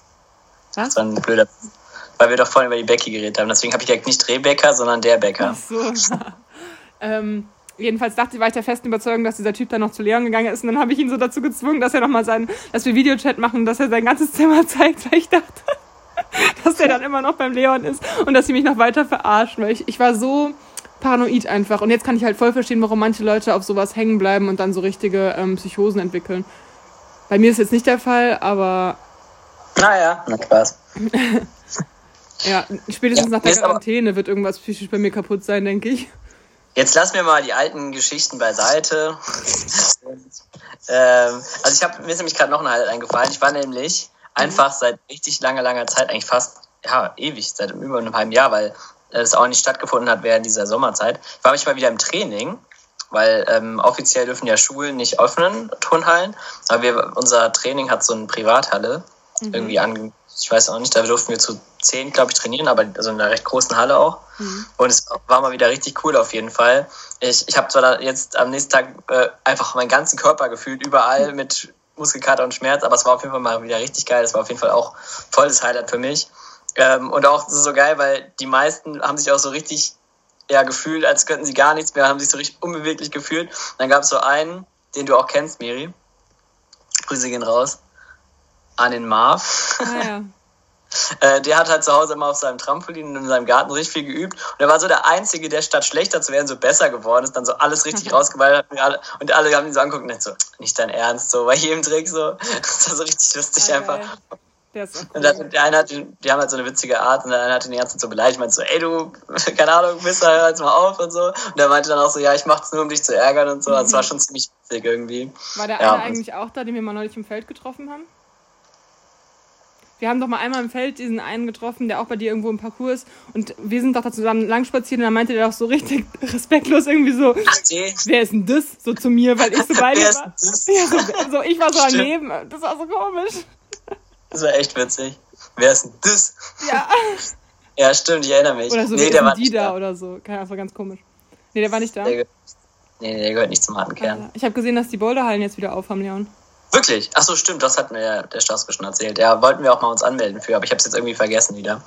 Was? Das war ein blöder. Weil wir doch vorhin über die Becky geredet haben. Deswegen habe ich ja nicht Rebecca, sondern der Bäcker. Ach so.
ähm, jedenfalls dachte ich, war ich der festen Überzeugung, dass dieser Typ dann noch zu Leon gegangen ist. Und dann habe ich ihn so dazu gezwungen, dass er nochmal sein, dass wir Videochat machen, dass er sein ganzes Zimmer zeigt, weil ich dachte, dass der dann immer noch beim Leon ist und dass sie mich noch weiter verarschen. Weil ich, ich war so paranoid einfach. Und jetzt kann ich halt voll verstehen, warum manche Leute auf sowas hängen bleiben und dann so richtige ähm, Psychosen entwickeln. Bei mir ist jetzt nicht der Fall, aber
naja, na Spaß.
ja, spätestens ja, nach der Quarantäne wird irgendwas psychisch bei mir kaputt sein, denke ich.
Jetzt lass mir mal die alten Geschichten beiseite. ähm, also ich habe mir ist nämlich gerade noch ein Highlight eingefallen. Ich war nämlich einfach seit richtig langer, langer Zeit, eigentlich fast, ja, ewig, seit über einem halben Jahr, weil es auch nicht stattgefunden hat während dieser Sommerzeit. Ich war mich mal wieder im Training, weil ähm, offiziell dürfen ja Schulen nicht öffnen, Turnhallen, aber wir, unser Training hat so eine Privathalle mhm. irgendwie an, ich weiß auch nicht, da durften wir zu zehn, glaube ich, trainieren, aber also in einer recht großen Halle auch. Mhm. Und es war mal wieder richtig cool auf jeden Fall. Ich, ich habe zwar jetzt am nächsten Tag äh, einfach meinen ganzen Körper gefühlt, überall mhm. mit Muskelkater und Schmerz, aber es war auf jeden Fall mal wieder richtig geil. Es war auf jeden Fall auch volles Highlight für mich. Ähm, und auch so geil, weil die meisten haben sich auch so richtig ja, gefühlt, als könnten sie gar nichts mehr, haben sich so richtig unbeweglich gefühlt. dann gab es so einen, den du auch kennst, Miri. Grüße gehen raus an den Marv. Ah, ja. Äh, der hat halt zu Hause immer auf seinem Trampolin in seinem Garten richtig viel geübt. Und er war so der Einzige, der statt schlechter zu werden, so besser geworden ist, dann so alles richtig rausgeweilt hat. Und alle, und haben ihn so angeguckt und so, nicht dein Ernst, so bei jedem Trick so. Das war so richtig lustig okay. einfach. Der ist cool. Und dann, der eine hat, die haben halt so eine witzige Art und der eine hat den die ganze Zeit so beleidigt, meinte so, ey du, keine Ahnung, bist da, hör jetzt mal auf und so. Und der meinte dann auch so, ja, ich mach's nur, um dich zu ärgern und so. Das war schon ziemlich witzig irgendwie.
War der ja. eine eigentlich auch da, den wir mal neulich im Feld getroffen haben? Wir haben doch mal einmal im Feld diesen einen getroffen, der auch bei dir irgendwo im Parcours ist. Und wir sind doch da zusammen lang spaziert und da meinte der auch so richtig respektlos irgendwie so, nee. wer ist denn das? So zu mir, weil ich so bei dir war. Ja, so, so, ich war so daneben. Das war so komisch.
Das war echt witzig. Wer ist denn das?
Ja.
Ja, stimmt, ich erinnere mich.
Oder so, nee, der war die da, oder so. Keine Ahnung, ganz komisch. Nee, der war nicht da. Der,
nee, der gehört nicht zum harten Kern.
Ich habe gesehen, dass die Boulderhallen jetzt wieder aufhaben, Leon.
Wirklich? Ach so, stimmt, das hat mir der Staatsbe schon erzählt. Ja, wollten wir auch mal uns anmelden für, aber ich habe es jetzt irgendwie vergessen wieder.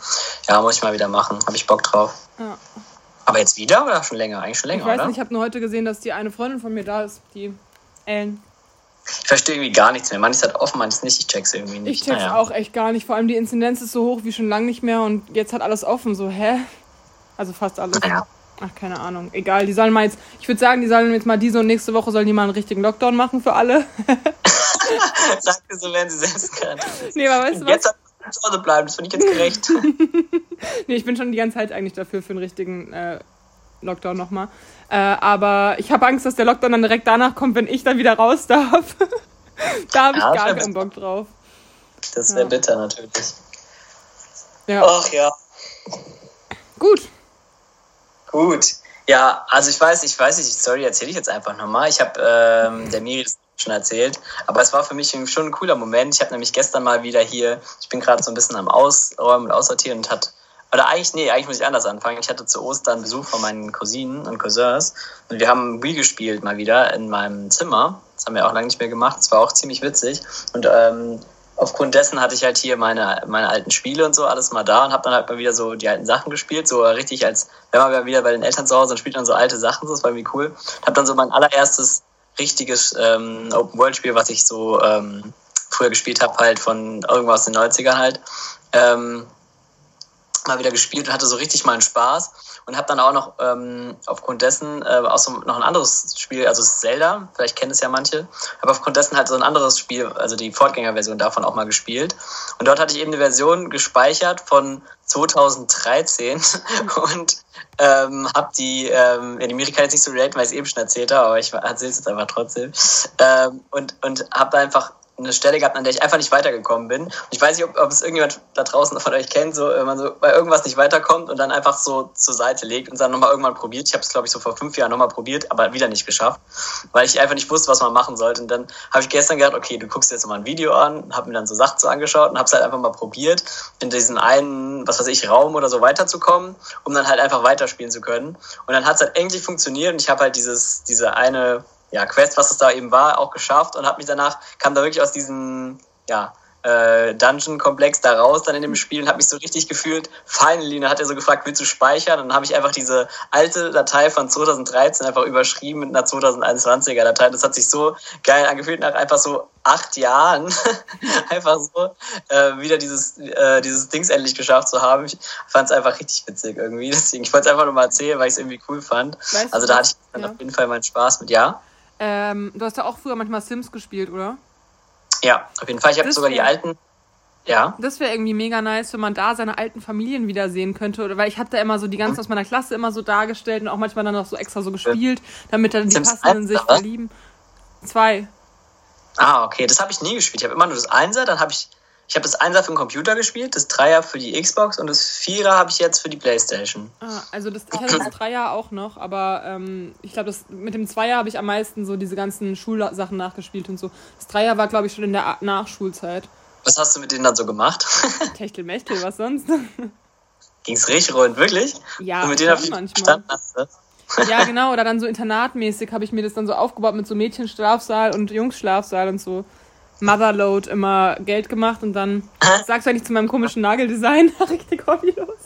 Ja, muss ich mal wieder machen. Habe ich Bock drauf. Ja. Aber jetzt wieder oder schon länger? Eigentlich schon länger,
ich weiß
oder?
Nicht, ich habe nur heute gesehen, dass die eine Freundin von mir da ist, die Ellen.
Ich verstehe irgendwie gar nichts mehr. Manches hat offen, manches nicht. Ich check's irgendwie nicht.
Ich check's naja. auch echt gar nicht. Vor allem die Inzidenz ist so hoch wie schon lange nicht mehr und jetzt hat alles offen. So, hä? Also fast alles. Ja. Ach, keine Ahnung. Egal, die sollen mal jetzt, ich würde sagen, die sollen jetzt mal diese und nächste Woche sollen die mal einen richtigen Lockdown machen für alle.
Sagte so, wenn sie selbst kann. Nee, aber weißt du was? Jetzt zu Hause bleiben, das finde ich jetzt gerecht.
nee, ich bin schon die ganze Zeit eigentlich dafür, für einen richtigen äh, Lockdown nochmal. Äh, aber ich habe Angst, dass der Lockdown dann direkt danach kommt, wenn ich dann wieder raus darf. da habe ich ja, gar keinen Bock drauf.
Das wäre ja. bitter natürlich. Ja. Ach ja.
Gut.
Gut. Ja, also ich weiß, ich weiß nicht, sorry, erzähle ich jetzt einfach nochmal. Ich habe ähm, der Miri das schon erzählt, aber es war für mich schon ein cooler Moment. Ich habe nämlich gestern mal wieder hier, ich bin gerade so ein bisschen am Ausräumen und Aussortieren und hat oder eigentlich, nee, eigentlich muss ich anders anfangen. Ich hatte zu Ostern Besuch von meinen Cousinen und Cousins und wir haben Wii gespielt mal wieder in meinem Zimmer. Das haben wir auch lange nicht mehr gemacht. Es war auch ziemlich witzig. Und ähm, aufgrund dessen hatte ich halt hier meine, meine alten Spiele und so alles mal da und habe dann halt mal wieder so die alten Sachen gespielt, so richtig als, wenn man wieder bei den Eltern zu Hause und spielt dann so alte Sachen, so, das war irgendwie cool. Habe dann so mein allererstes richtiges ähm, Open-World-Spiel, was ich so ähm, früher gespielt habe, halt von irgendwas in den 90ern halt, ähm, mal wieder gespielt und hatte so richtig mal einen Spaß und habe dann auch noch ähm, aufgrund dessen äh, auch so noch ein anderes Spiel, also Zelda, vielleicht kennen es ja manche, habe aufgrund dessen halt so ein anderes Spiel, also die Fortgängerversion davon auch mal gespielt. Und dort hatte ich eben eine Version gespeichert von 2013 und ähm, habe die, ähm, Miri kann jetzt nicht so relaten, weil ich es eben schon erzählt habe, aber ich erzähle es jetzt einfach trotzdem. Ähm, und, und habe einfach eine Stelle gehabt, an der ich einfach nicht weitergekommen bin. Und ich weiß nicht, ob, ob es irgendjemand da draußen von euch kennt, so wenn man so bei irgendwas nicht weiterkommt und dann einfach so zur Seite legt und dann nochmal irgendwann probiert. Ich habe es, glaube ich, so vor fünf Jahren nochmal probiert, aber wieder nicht geschafft, weil ich einfach nicht wusste, was man machen sollte. Und dann habe ich gestern gedacht, okay, du guckst jetzt mal ein Video an, habe mir dann so Sachen so angeschaut und habe es halt einfach mal probiert, in diesen einen, was weiß ich, Raum oder so weiterzukommen, um dann halt einfach weiterspielen zu können. Und dann hat es halt endlich funktioniert und ich habe halt dieses, diese eine ja, Quest, was es da eben war, auch geschafft und habe mich danach, kam da wirklich aus diesem, ja, äh, Dungeon-Komplex da raus dann in dem Spiel und habe mich so richtig gefühlt. Finally, dann hat er so gefragt, willst du speichern? Und dann habe ich einfach diese alte Datei von 2013 einfach überschrieben mit einer 2021er Datei. Das hat sich so geil angefühlt, nach einfach so acht Jahren einfach so äh, wieder dieses, äh, dieses Dings endlich geschafft zu haben. Ich fand es einfach richtig witzig irgendwie. Deswegen, ich wollte es einfach nur mal erzählen, weil ich es irgendwie cool fand. Weißt also da hatte ich dann ja. auf jeden Fall meinen Spaß mit, ja.
Ähm, du hast ja auch früher manchmal Sims gespielt, oder?
Ja, auf jeden Fall. Ich habe sogar die alten. Ja.
Das wäre irgendwie mega nice, wenn man da seine alten Familien wiedersehen könnte. Oder weil ich habe da immer so die ganzen aus meiner Klasse immer so dargestellt und auch manchmal dann noch so extra so gespielt, damit dann die Sims Passenden sich verlieben. Zwei.
Ah, okay. Das habe ich nie gespielt. Ich habe immer nur das Einser, dann habe ich ich habe das Einser für den Computer gespielt, das Dreier für die Xbox und das Vierer habe ich jetzt für die Playstation.
Ah, also das, ich hatte das Dreier auch noch, aber ähm, ich glaube, mit dem Zweier habe ich am meisten so diese ganzen Schulsachen nachgespielt und so. Das Dreier war, glaube ich, schon in der Nachschulzeit.
Was hast du mit denen dann so gemacht?
Techtelmechtel, was sonst?
Ging's richtig rund, wirklich?
Ja,
und mit
denen manchmal. Ja, genau, oder dann so internatmäßig habe ich mir das dann so aufgebaut mit so Mädchenschlafsaal und Jungsschlafsaal und so. Motherload immer Geld gemacht und dann sagst du eigentlich zu meinem komischen Nageldesign richtig hobbylos.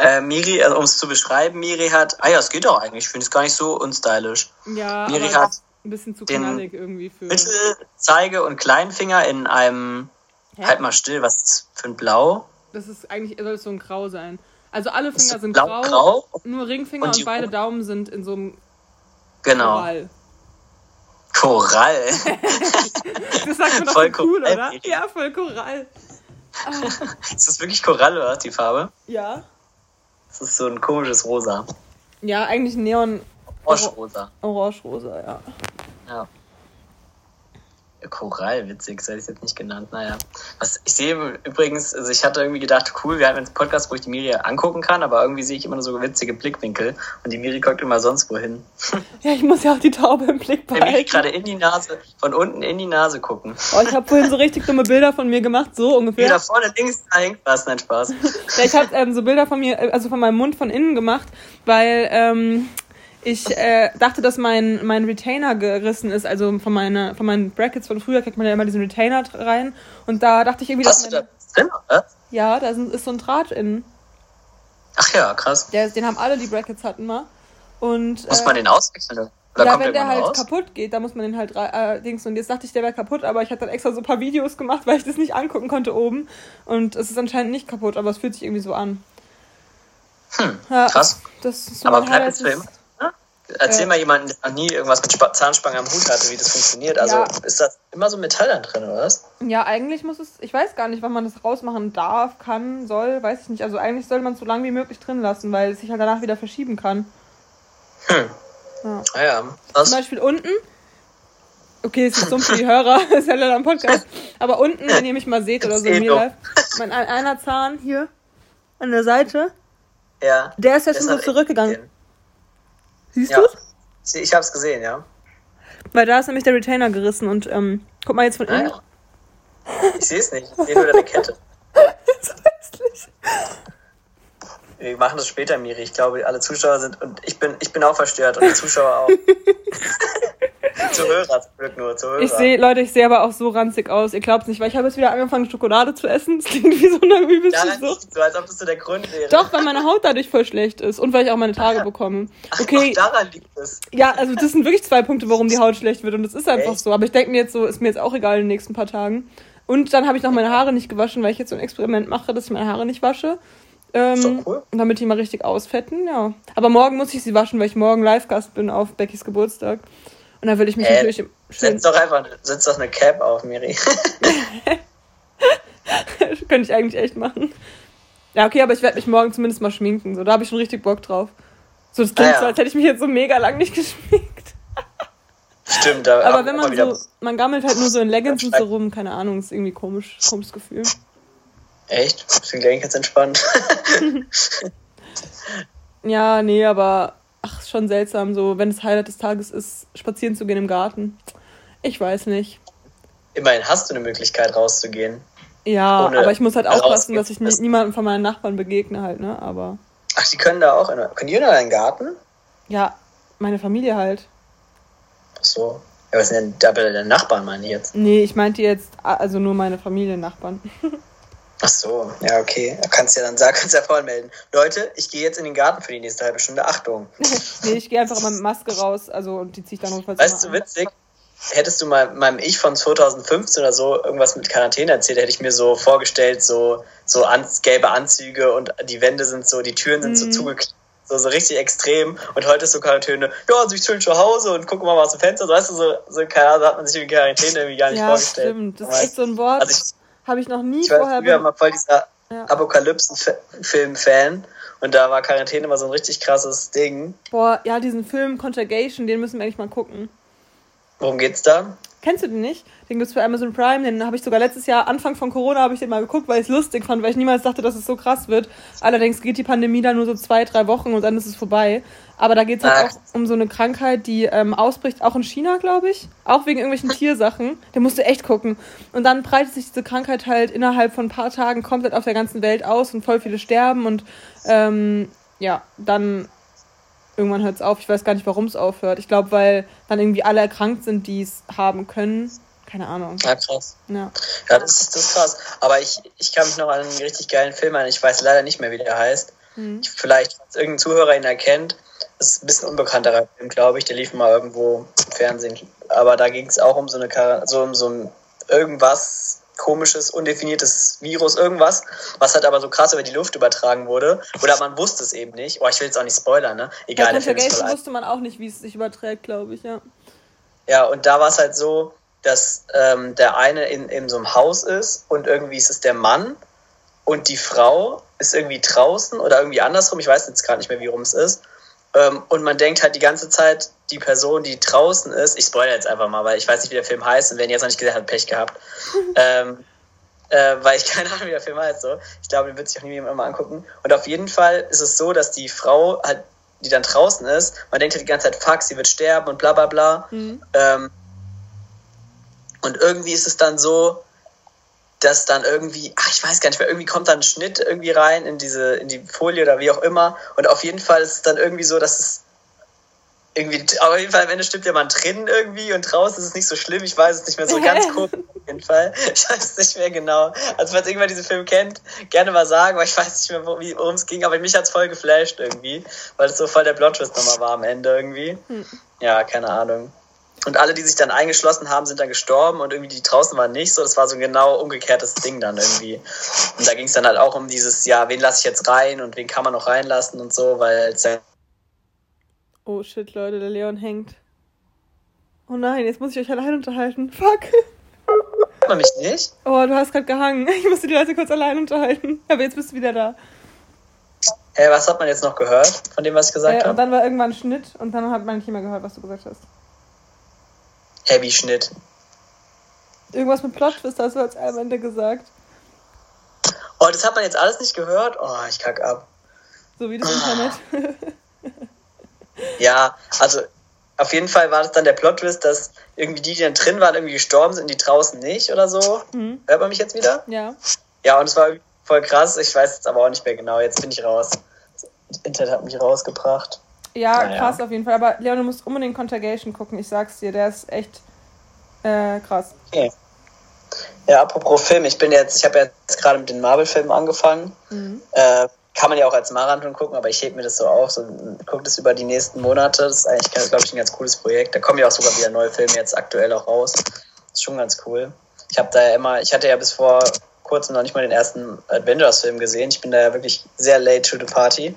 Äh, Miri, also um es zu beschreiben, Miri hat, ah ja, es geht doch eigentlich, ich finde es gar nicht so unstylisch.
Ja, Miri hat ein bisschen zu knallig irgendwie für.
Mittel, Zeige und Kleinfinger in einem, Hä? halt mal still, was ist für ein Blau?
Das ist eigentlich, soll es so ein Grau sein. Also alle Finger sind blau, grau, nur Ringfinger und, und beide Daumen sind in so einem
genau. Korall. Korall.
das sagt man doch voll cool, Korall, oder? Ja, voll Korall.
Ah. ist das wirklich Korall, oder die Farbe?
Ja.
Das ist so ein komisches Rosa.
Ja, eigentlich Neon.
Orange-Rosa.
Orange-Rosa, ja.
Ja. Korall, witzig, das hätte ich jetzt nicht genannt. Naja. Was ich sehe übrigens, also ich hatte irgendwie gedacht, cool, wir haben jetzt einen Podcast, wo ich die Miri angucken kann, aber irgendwie sehe ich immer nur so witzige Blickwinkel und die Miri guckt immer sonst wohin.
Ja, ich muss ja auch die Taube im Blick behalten.
Der Miri gerade in die Nase, von unten in die Nase gucken.
Oh, ich habe vorhin so richtig dumme Bilder von mir gemacht, so ungefähr.
Ja, da vorne links, da hängt was, nein, Spaß.
ja, ich habe ähm, so Bilder von mir, also von meinem Mund von innen gemacht, weil, ähm, ich äh, dachte, dass mein, mein Retainer gerissen ist, also von, meine, von meinen Brackets von früher kriegt man ja immer diesen Retainer rein. Und da dachte ich irgendwie,
Hast dass. Du da drin, oder?
Ja, da ist so ein Draht innen.
Ach ja, krass.
Der, den haben alle, die Brackets hatten mal. Und,
Muss man
äh,
den auswechseln?
Oder ja, wenn der halt raus? kaputt geht, dann muss man den halt äh, Dings. Und jetzt dachte ich, der wäre kaputt, aber ich hatte dann extra so ein paar Videos gemacht, weil ich das nicht angucken konnte oben. Und es ist anscheinend nicht kaputt, aber es fühlt sich irgendwie so an.
Hm, ja, krass. So aber bleibt jetzt für immer. Erzähl ja. mal jemanden, der noch nie irgendwas mit Zahnspange am Hut hatte, wie das funktioniert. Also ja. ist das immer so Metall dann drin, oder was?
Ja, eigentlich muss es, ich weiß gar nicht, wann man das rausmachen darf, kann, soll, weiß ich nicht. Also eigentlich soll man es so lange wie möglich drin lassen, weil es sich halt danach wieder verschieben kann. Hm. Ja. Ah ja. Was? Zum Beispiel unten. Okay, es ist dumm für die Hörer, das ist ja leider ein Podcast. Aber unten, wenn ihr mich mal seht oder so in mir live, mein einer Zahn hier an der Seite, ja. der ist ja schon so zurückgegangen.
Siehst ja. du's? Ich hab's gesehen, ja.
Weil da ist nämlich der Retainer gerissen und ähm, guck mal jetzt von innen. Ah,
ich sehe es nicht, ich sehe nur deine Kette. so hässlich. Wir machen das später, Miri. Ich glaube, alle Zuschauer sind und ich bin, ich bin auch verstört und die Zuschauer auch.
Zuhörer zum Glück nur, Zuhörer. Ich sehe, Leute, ich sehe aber auch so ranzig aus. Ihr glaubt nicht, weil ich habe jetzt wieder angefangen, Schokolade zu essen. Das klingt wie so eine übelste ja, Sucht. So, als ob das so der Grund wäre. Doch, weil meine Haut dadurch voll schlecht ist und weil ich auch meine Tage bekomme. Okay. Ach, daran liegt es. Ja, also das sind wirklich zwei Punkte, warum die Haut schlecht wird und das ist einfach Echt? so. Aber ich denke mir jetzt so, ist mir jetzt auch egal in den nächsten paar Tagen. Und dann habe ich noch meine Haare nicht gewaschen, weil ich jetzt so ein Experiment mache, dass ich meine Haare nicht wasche. Ähm, cool. Damit die mal richtig ausfetten, ja. Aber morgen muss ich sie waschen, weil ich morgen Live-Gast bin auf Beckys Geburtstag. Und dann will ich mich äh, natürlich.
Setz doch einfach setz doch eine Cap auf, Miri.
Könnte ich eigentlich echt machen. Ja, okay, aber ich werde mich morgen zumindest mal schminken. So, da habe ich schon richtig Bock drauf. So, das klingt ah, ja. so, als hätte ich mich jetzt so mega lang nicht geschminkt. Stimmt, da aber wenn man so, man gammelt halt nur so in Leggings und so rum, keine Ahnung, ist irgendwie komisch, komisches Gefühl.
Echt? Ich bin gleich ganz entspannt.
ja, nee, aber ach, ist schon seltsam, so, wenn es Highlight des Tages ist, spazieren zu gehen im Garten. Ich weiß nicht.
Immerhin hast du eine Möglichkeit rauszugehen.
Ja, aber ich muss halt aufpassen, dass ich nie, niemandem von meinen Nachbarn begegne halt, ne, aber.
Ach, die können da auch, in, können die in einen Garten?
Ja, meine Familie halt.
Ach so. Ja, was sind denn da deine Nachbarn, meine ich jetzt?
Nee, ich meinte jetzt, also nur meine Familiennachbarn.
Ach so, ja, okay. Du kannst ja dann sagen, kannst ja vorhin melden. Leute, ich gehe jetzt in den Garten für die nächste halbe Stunde. Achtung.
nee, ich gehe einfach mal mit Maske raus, also und die ziehe ich dann notfalls
Weißt du, witzig? Hättest du mal meinem Ich von 2015 oder so irgendwas mit Quarantäne erzählt, hätte ich mir so vorgestellt, so, so an, gelbe Anzüge und die Wände sind so, die Türen sind mhm. so zugeklebt. So, so richtig extrem. Und heute ist so Quarantäne, ja, also ich schön zu Hause und gucke mal aus dem Fenster. So, weißt du, so, so keine Ahnung, hat man sich die Quarantäne irgendwie gar nicht ja, vorgestellt. Stimmt, das ist echt so ein Wort. Also ich,
habe ich noch nie ich vorher.
Ich war mal voll dieser ja. Apokalypsen-Film-Fan. Und da war Quarantäne immer so ein richtig krasses Ding.
Boah, ja, diesen Film Contagiation, den müssen wir eigentlich mal gucken.
Worum geht's da?
Kennst du den nicht? Den gibt's für Amazon Prime. Den habe ich sogar letztes Jahr, Anfang von Corona, habe ich den mal geguckt, weil ich es lustig fand, weil ich niemals dachte, dass es so krass wird. Allerdings geht die Pandemie da nur so zwei, drei Wochen und dann ist es vorbei. Aber da geht es halt auch um so eine Krankheit, die ähm, ausbricht, auch in China, glaube ich. Auch wegen irgendwelchen Tiersachen. Da musst du echt gucken. Und dann breitet sich diese Krankheit halt innerhalb von ein paar Tagen komplett auf der ganzen Welt aus und voll viele sterben und ähm, ja, dann irgendwann hört es auf. Ich weiß gar nicht, warum es aufhört. Ich glaube, weil dann irgendwie alle erkrankt sind, die es haben können. Keine Ahnung. Ja, krass.
Ja, ja das, ist, das ist krass. Aber ich, ich kann mich noch an einen richtig geilen Film erinnern. Ich weiß leider nicht mehr, wie der heißt. Mhm. Ich, vielleicht, falls irgendein Zuhörer ihn erkennt. Das ist ein bisschen unbekannterer Film, glaube ich. Der lief mal irgendwo im Fernsehen. Aber da ging es auch um so eine so um so ein irgendwas komisches, undefiniertes Virus, irgendwas, was halt aber so krass über die Luft übertragen wurde. Oder man wusste es eben nicht. Oh, ich will jetzt auch nicht spoilern, ne? Egal.
Bei Contagion wusste man auch nicht, wie es sich überträgt, glaube ich, ja.
Ja, und da war es halt so, dass ähm, der eine in, in so einem Haus ist und irgendwie ist es der Mann und die Frau ist irgendwie draußen oder irgendwie andersrum. Ich weiß jetzt gar nicht mehr, wie rum es ist. Ähm, und man denkt halt die ganze Zeit, die Person, die draußen ist, ich spoilere jetzt einfach mal, weil ich weiß nicht, wie der Film heißt und wenn jetzt noch nicht gesehen habt, Pech gehabt. ähm, äh, weil ich keine Ahnung, wie der Film heißt. So. Ich glaube, den wird sich auch niemand mal angucken. Und auf jeden Fall ist es so, dass die Frau halt, die dann draußen ist, man denkt halt die ganze Zeit, fuck, sie wird sterben und bla bla bla. Mhm. Ähm, und irgendwie ist es dann so, dass dann irgendwie, ach, ich weiß gar nicht mehr, irgendwie kommt dann ein Schnitt irgendwie rein in diese, in die Folie oder wie auch immer. Und auf jeden Fall ist es dann irgendwie so, dass es irgendwie, auf jeden Fall am Ende stimmt ja man drinnen irgendwie und draußen ist es nicht so schlimm. Ich weiß es nicht mehr so ganz komisch auf jeden Fall. Ich weiß es nicht mehr genau. Also falls irgendwer diesen Film kennt, gerne mal sagen, weil ich weiß nicht mehr, worum es ging, aber mich hat es voll geflasht irgendwie, weil es so voll der Plot-Twist nochmal war am Ende irgendwie. Hm. Ja, keine Ahnung. Und alle, die sich dann eingeschlossen haben, sind dann gestorben und irgendwie die draußen waren nicht so. Das war so ein genau umgekehrtes Ding dann irgendwie. Und da ging es dann halt auch um dieses, ja, wen lasse ich jetzt rein und wen kann man noch reinlassen und so, weil es ja
Oh shit, Leute, der Leon hängt. Oh nein, jetzt muss ich euch allein unterhalten. Fuck.
Hört man mich nicht?
Oh, du hast gerade gehangen. Ich musste die Leute kurz allein unterhalten. Aber jetzt bist du wieder da.
Hey, was hat man jetzt noch gehört von dem, was ich gesagt äh, habe?
Und dann war irgendwann ein Schnitt und dann hat man nicht mehr gehört, was du gesagt hast.
Heavy Schnitt.
Irgendwas mit Plot Twist hast du als am Ende gesagt.
Oh, das hat man jetzt alles nicht gehört? Oh, ich kack ab.
So wie das Internet.
Ja, also auf jeden Fall war das dann der Plot-Twist, dass irgendwie die, die dann drin waren, irgendwie gestorben sind, die draußen nicht oder so. Mhm. Hört man mich jetzt wieder?
Ja.
Ja, und es war voll krass. Ich weiß jetzt aber auch nicht mehr genau. Jetzt bin ich raus. Das Internet hat mich rausgebracht.
Ja, naja. krass auf jeden Fall. Aber Leon, du musst unbedingt Contagion gucken. Ich sag's dir, der ist echt äh, krass. Okay.
Ja, apropos Film, ich bin jetzt, ich habe jetzt gerade mit den Marvel-Filmen angefangen. Mhm. Äh, kann man ja auch als Marathon gucken, aber ich hebe mir das so auf, so gucke das über die nächsten Monate. Das ist eigentlich, glaube ich, ein ganz cooles Projekt. Da kommen ja auch sogar wieder neue Filme jetzt aktuell auch raus. Ist schon ganz cool. Ich habe da ja immer, ich hatte ja bis vor kurzem noch nicht mal den ersten Avengers-Film gesehen. Ich bin da ja wirklich sehr late to the party.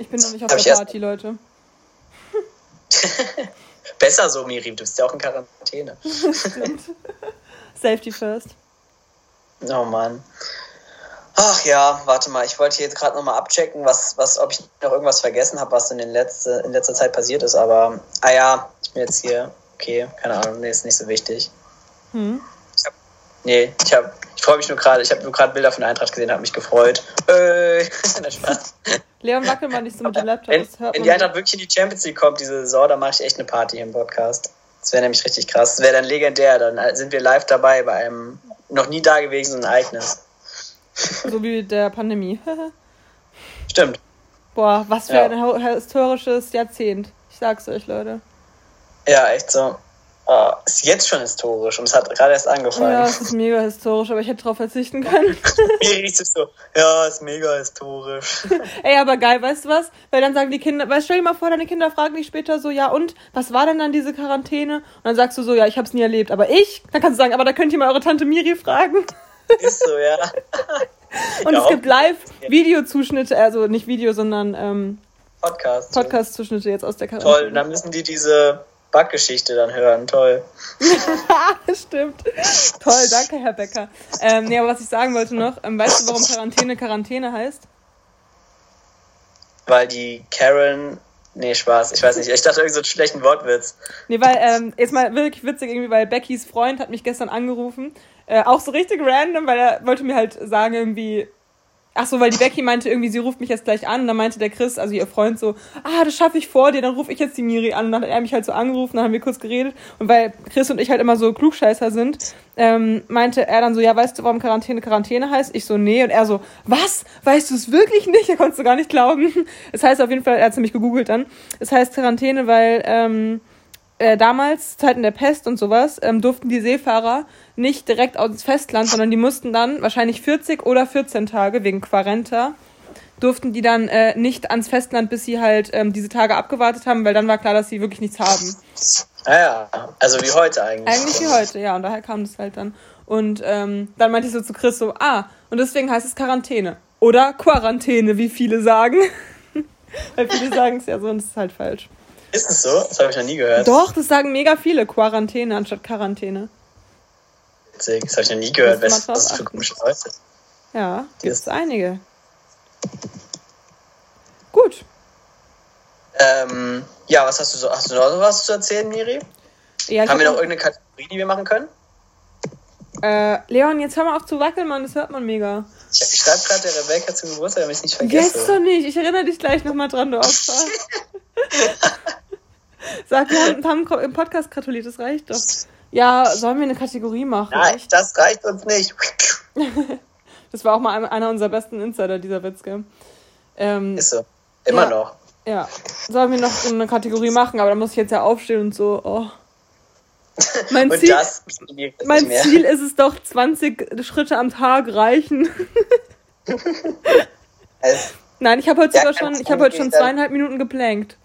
Ich bin noch nicht auf der Party, Leute.
Besser so, Miri, du bist ja auch in Quarantäne.
Safety first.
Oh Mann. Ach ja, warte mal, ich wollte hier jetzt gerade nochmal abchecken, was, was, ob ich noch irgendwas vergessen habe, was in, den letzte, in letzter Zeit passiert ist, aber, ah ja, ich bin jetzt hier, okay, keine Ahnung, nee, ist nicht so wichtig. Hm? Ich hab, nee, ich, hab, ich freue mich nur gerade, ich habe nur gerade Bilder von Eintracht gesehen, habe mich gefreut. Äh, Spaß.
Leon, wackel mal nicht so mit dem
Laptop. Wenn, wenn die Eintracht wirklich in die Champions League kommt diese Saison, dann mache ich echt eine Party im Podcast. Das wäre nämlich richtig krass. Das wäre dann legendär. Dann sind wir live dabei bei einem noch nie dagewesenen Ereignis.
So wie der Pandemie.
Stimmt.
Boah, was für ja. ein historisches Jahrzehnt. Ich sag's euch, Leute.
Ja, echt so. Oh, ist jetzt schon historisch und es hat gerade erst angefangen.
Ja, es ist mega historisch, aber ich hätte darauf verzichten können.
Mir riecht es so, ja, ist mega historisch.
Ey, aber geil, weißt du was? Weil dann sagen die Kinder, weißt stell dir mal vor, deine Kinder fragen dich später so, ja und, was war denn dann diese Quarantäne? Und dann sagst du so, ja, ich hab's nie erlebt, aber ich? Dann kannst du sagen, aber da könnt ihr mal eure Tante Miri fragen.
Ist so, ja.
Und ja, es gibt Live-Videozuschnitte, also nicht Video, sondern ähm,
Podcast.
Podcast-Zuschnitte jetzt aus der Quarantäne.
Toll, dann müssen die diese Backgeschichte dann hören. Toll.
Stimmt. Toll, danke, Herr Becker. Ähm, nee, aber was ich sagen wollte noch, ähm, weißt du, warum Quarantäne Quarantäne heißt?
Weil die Karen Nee, Spaß. Ich weiß nicht. Ich dachte irgendwie so einen schlechten Wortwitz.
Nee, weil, ähm, jetzt mal wirklich witzig irgendwie, weil Beckys Freund hat mich gestern angerufen. Äh, auch so richtig random, weil er wollte mir halt sagen, irgendwie, Ach so, weil die Becky meinte irgendwie, sie ruft mich jetzt gleich an. Und dann meinte der Chris, also ihr Freund, so, ah, das schaffe ich vor dir, dann rufe ich jetzt die Miri an. Und dann hat er mich halt so angerufen, dann haben wir kurz geredet. Und weil Chris und ich halt immer so Klugscheißer sind, ähm, meinte er dann so, ja, weißt du, warum Quarantäne Quarantäne heißt? Ich so, nee. Und er so, was? Weißt du es wirklich nicht? Er konnte es gar nicht glauben. Es das heißt auf jeden Fall, er hat es nämlich gegoogelt dann. Es heißt Quarantäne, weil ähm, äh, damals, Zeiten der Pest und sowas, ähm, durften die Seefahrer nicht direkt aus Festland, sondern die mussten dann wahrscheinlich 40 oder 14 Tage wegen Quarenta durften die dann äh, nicht ans Festland, bis sie halt ähm, diese Tage abgewartet haben, weil dann war klar, dass sie wirklich nichts haben.
Ah ja, also wie heute eigentlich.
Eigentlich wie heute, ja, und daher kam das halt dann. Und ähm, dann meinte ich so zu Chris so, ah, und deswegen heißt es Quarantäne. Oder Quarantäne, wie viele sagen. weil viele sagen es ja so und es ist halt falsch.
Ist es so? Das habe ich noch nie gehört.
Doch, das sagen mega viele. Quarantäne anstatt Quarantäne.
Witzig, das habe ich noch nie gehört. Was ist das für komische Leute?
Ja, gibt es einige. Gut.
Ähm, ja, was hast du so? Hast du noch was zu erzählen, Miri? Ja, Haben wir noch irgendeine Kategorie, die wir machen können?
Äh, Leon, jetzt hör mal auf zu wackeln, Mann, das hört man mega.
Ich, schreibe gerade der Rebecca zum Geburtstag, damit ich nicht vergesse.
Jetzt doch nicht, ich erinnere dich gleich nochmal dran, du Opfer. Sag, wir haben, haben im Podcast gratuliert, das reicht doch. Ja, sollen wir eine Kategorie machen?
Nein, echt? das reicht uns nicht.
das war auch mal einer unserer besten Insider, dieser Witz, gell? Ähm,
Ist so. Immer ja. noch.
Ja. Sollen wir noch eine Kategorie machen, aber da muss ich jetzt ja aufstehen und so. Oh. Mein, Ziel, mein Ziel ist es doch, 20 Schritte am Tag reichen. Nein, ich habe heute ja, sogar schon, ich habe heute schon zweieinhalb Minuten geplankt.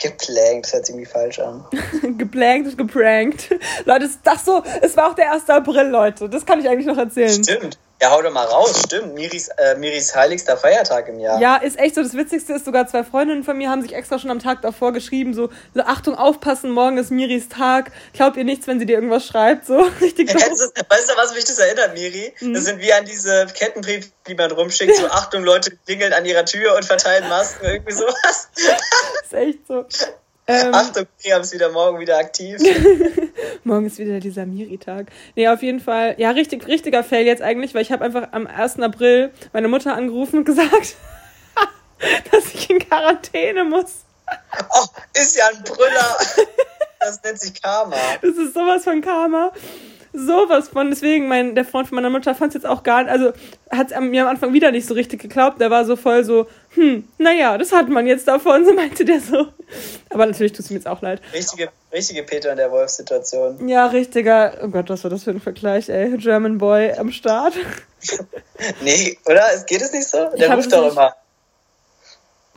Geplankt, das hört sich irgendwie falsch an.
geplankt ist geprankt. Leute, das so, es war auch der 1. April, Leute. Das kann ich eigentlich noch erzählen.
Stimmt. Ja, hau doch mal raus, stimmt. Miris, äh, Miris heiligster Feiertag im Jahr.
Ja, ist echt so. Das Witzigste ist, sogar zwei Freundinnen von mir haben sich extra schon am Tag davor geschrieben, so, so Achtung, aufpassen, morgen ist Miris Tag. Glaubt ihr nichts, wenn sie dir irgendwas schreibt? So, richtig
ja, weißt, du, weißt du, was mich das erinnert, Miri? Mhm. Das sind wie an diese Kettenbriefe, die man rumschickt, so Achtung, Leute klingeln an ihrer Tür und verteilen Masken, irgendwie sowas.
ist echt so.
Ähm, Achtung, Miriam ist wieder morgen wieder aktiv.
morgen ist wieder dieser Miri-Tag. Nee, auf jeden Fall. Ja, richtig, richtiger Fail jetzt eigentlich, weil ich habe einfach am 1. April meine Mutter angerufen und gesagt, dass ich in Quarantäne muss.
Oh, ist ja ein Brüller. Das nennt sich Karma.
Das ist sowas von Karma sowas von. Deswegen, mein, der Freund von meiner Mutter fand es jetzt auch gar nicht, also hat es mir am Anfang wieder nicht so richtig geglaubt. Der war so voll so, hm, naja, das hat man jetzt davon, so meinte der so. Aber natürlich tut es mir jetzt auch leid.
Richtige, richtige Peter in der Wolf-Situation.
Ja, richtiger, oh Gott, was war das für ein Vergleich, ey. German Boy am Start.
nee, oder? Geht es nicht so? Der ruft doch immer.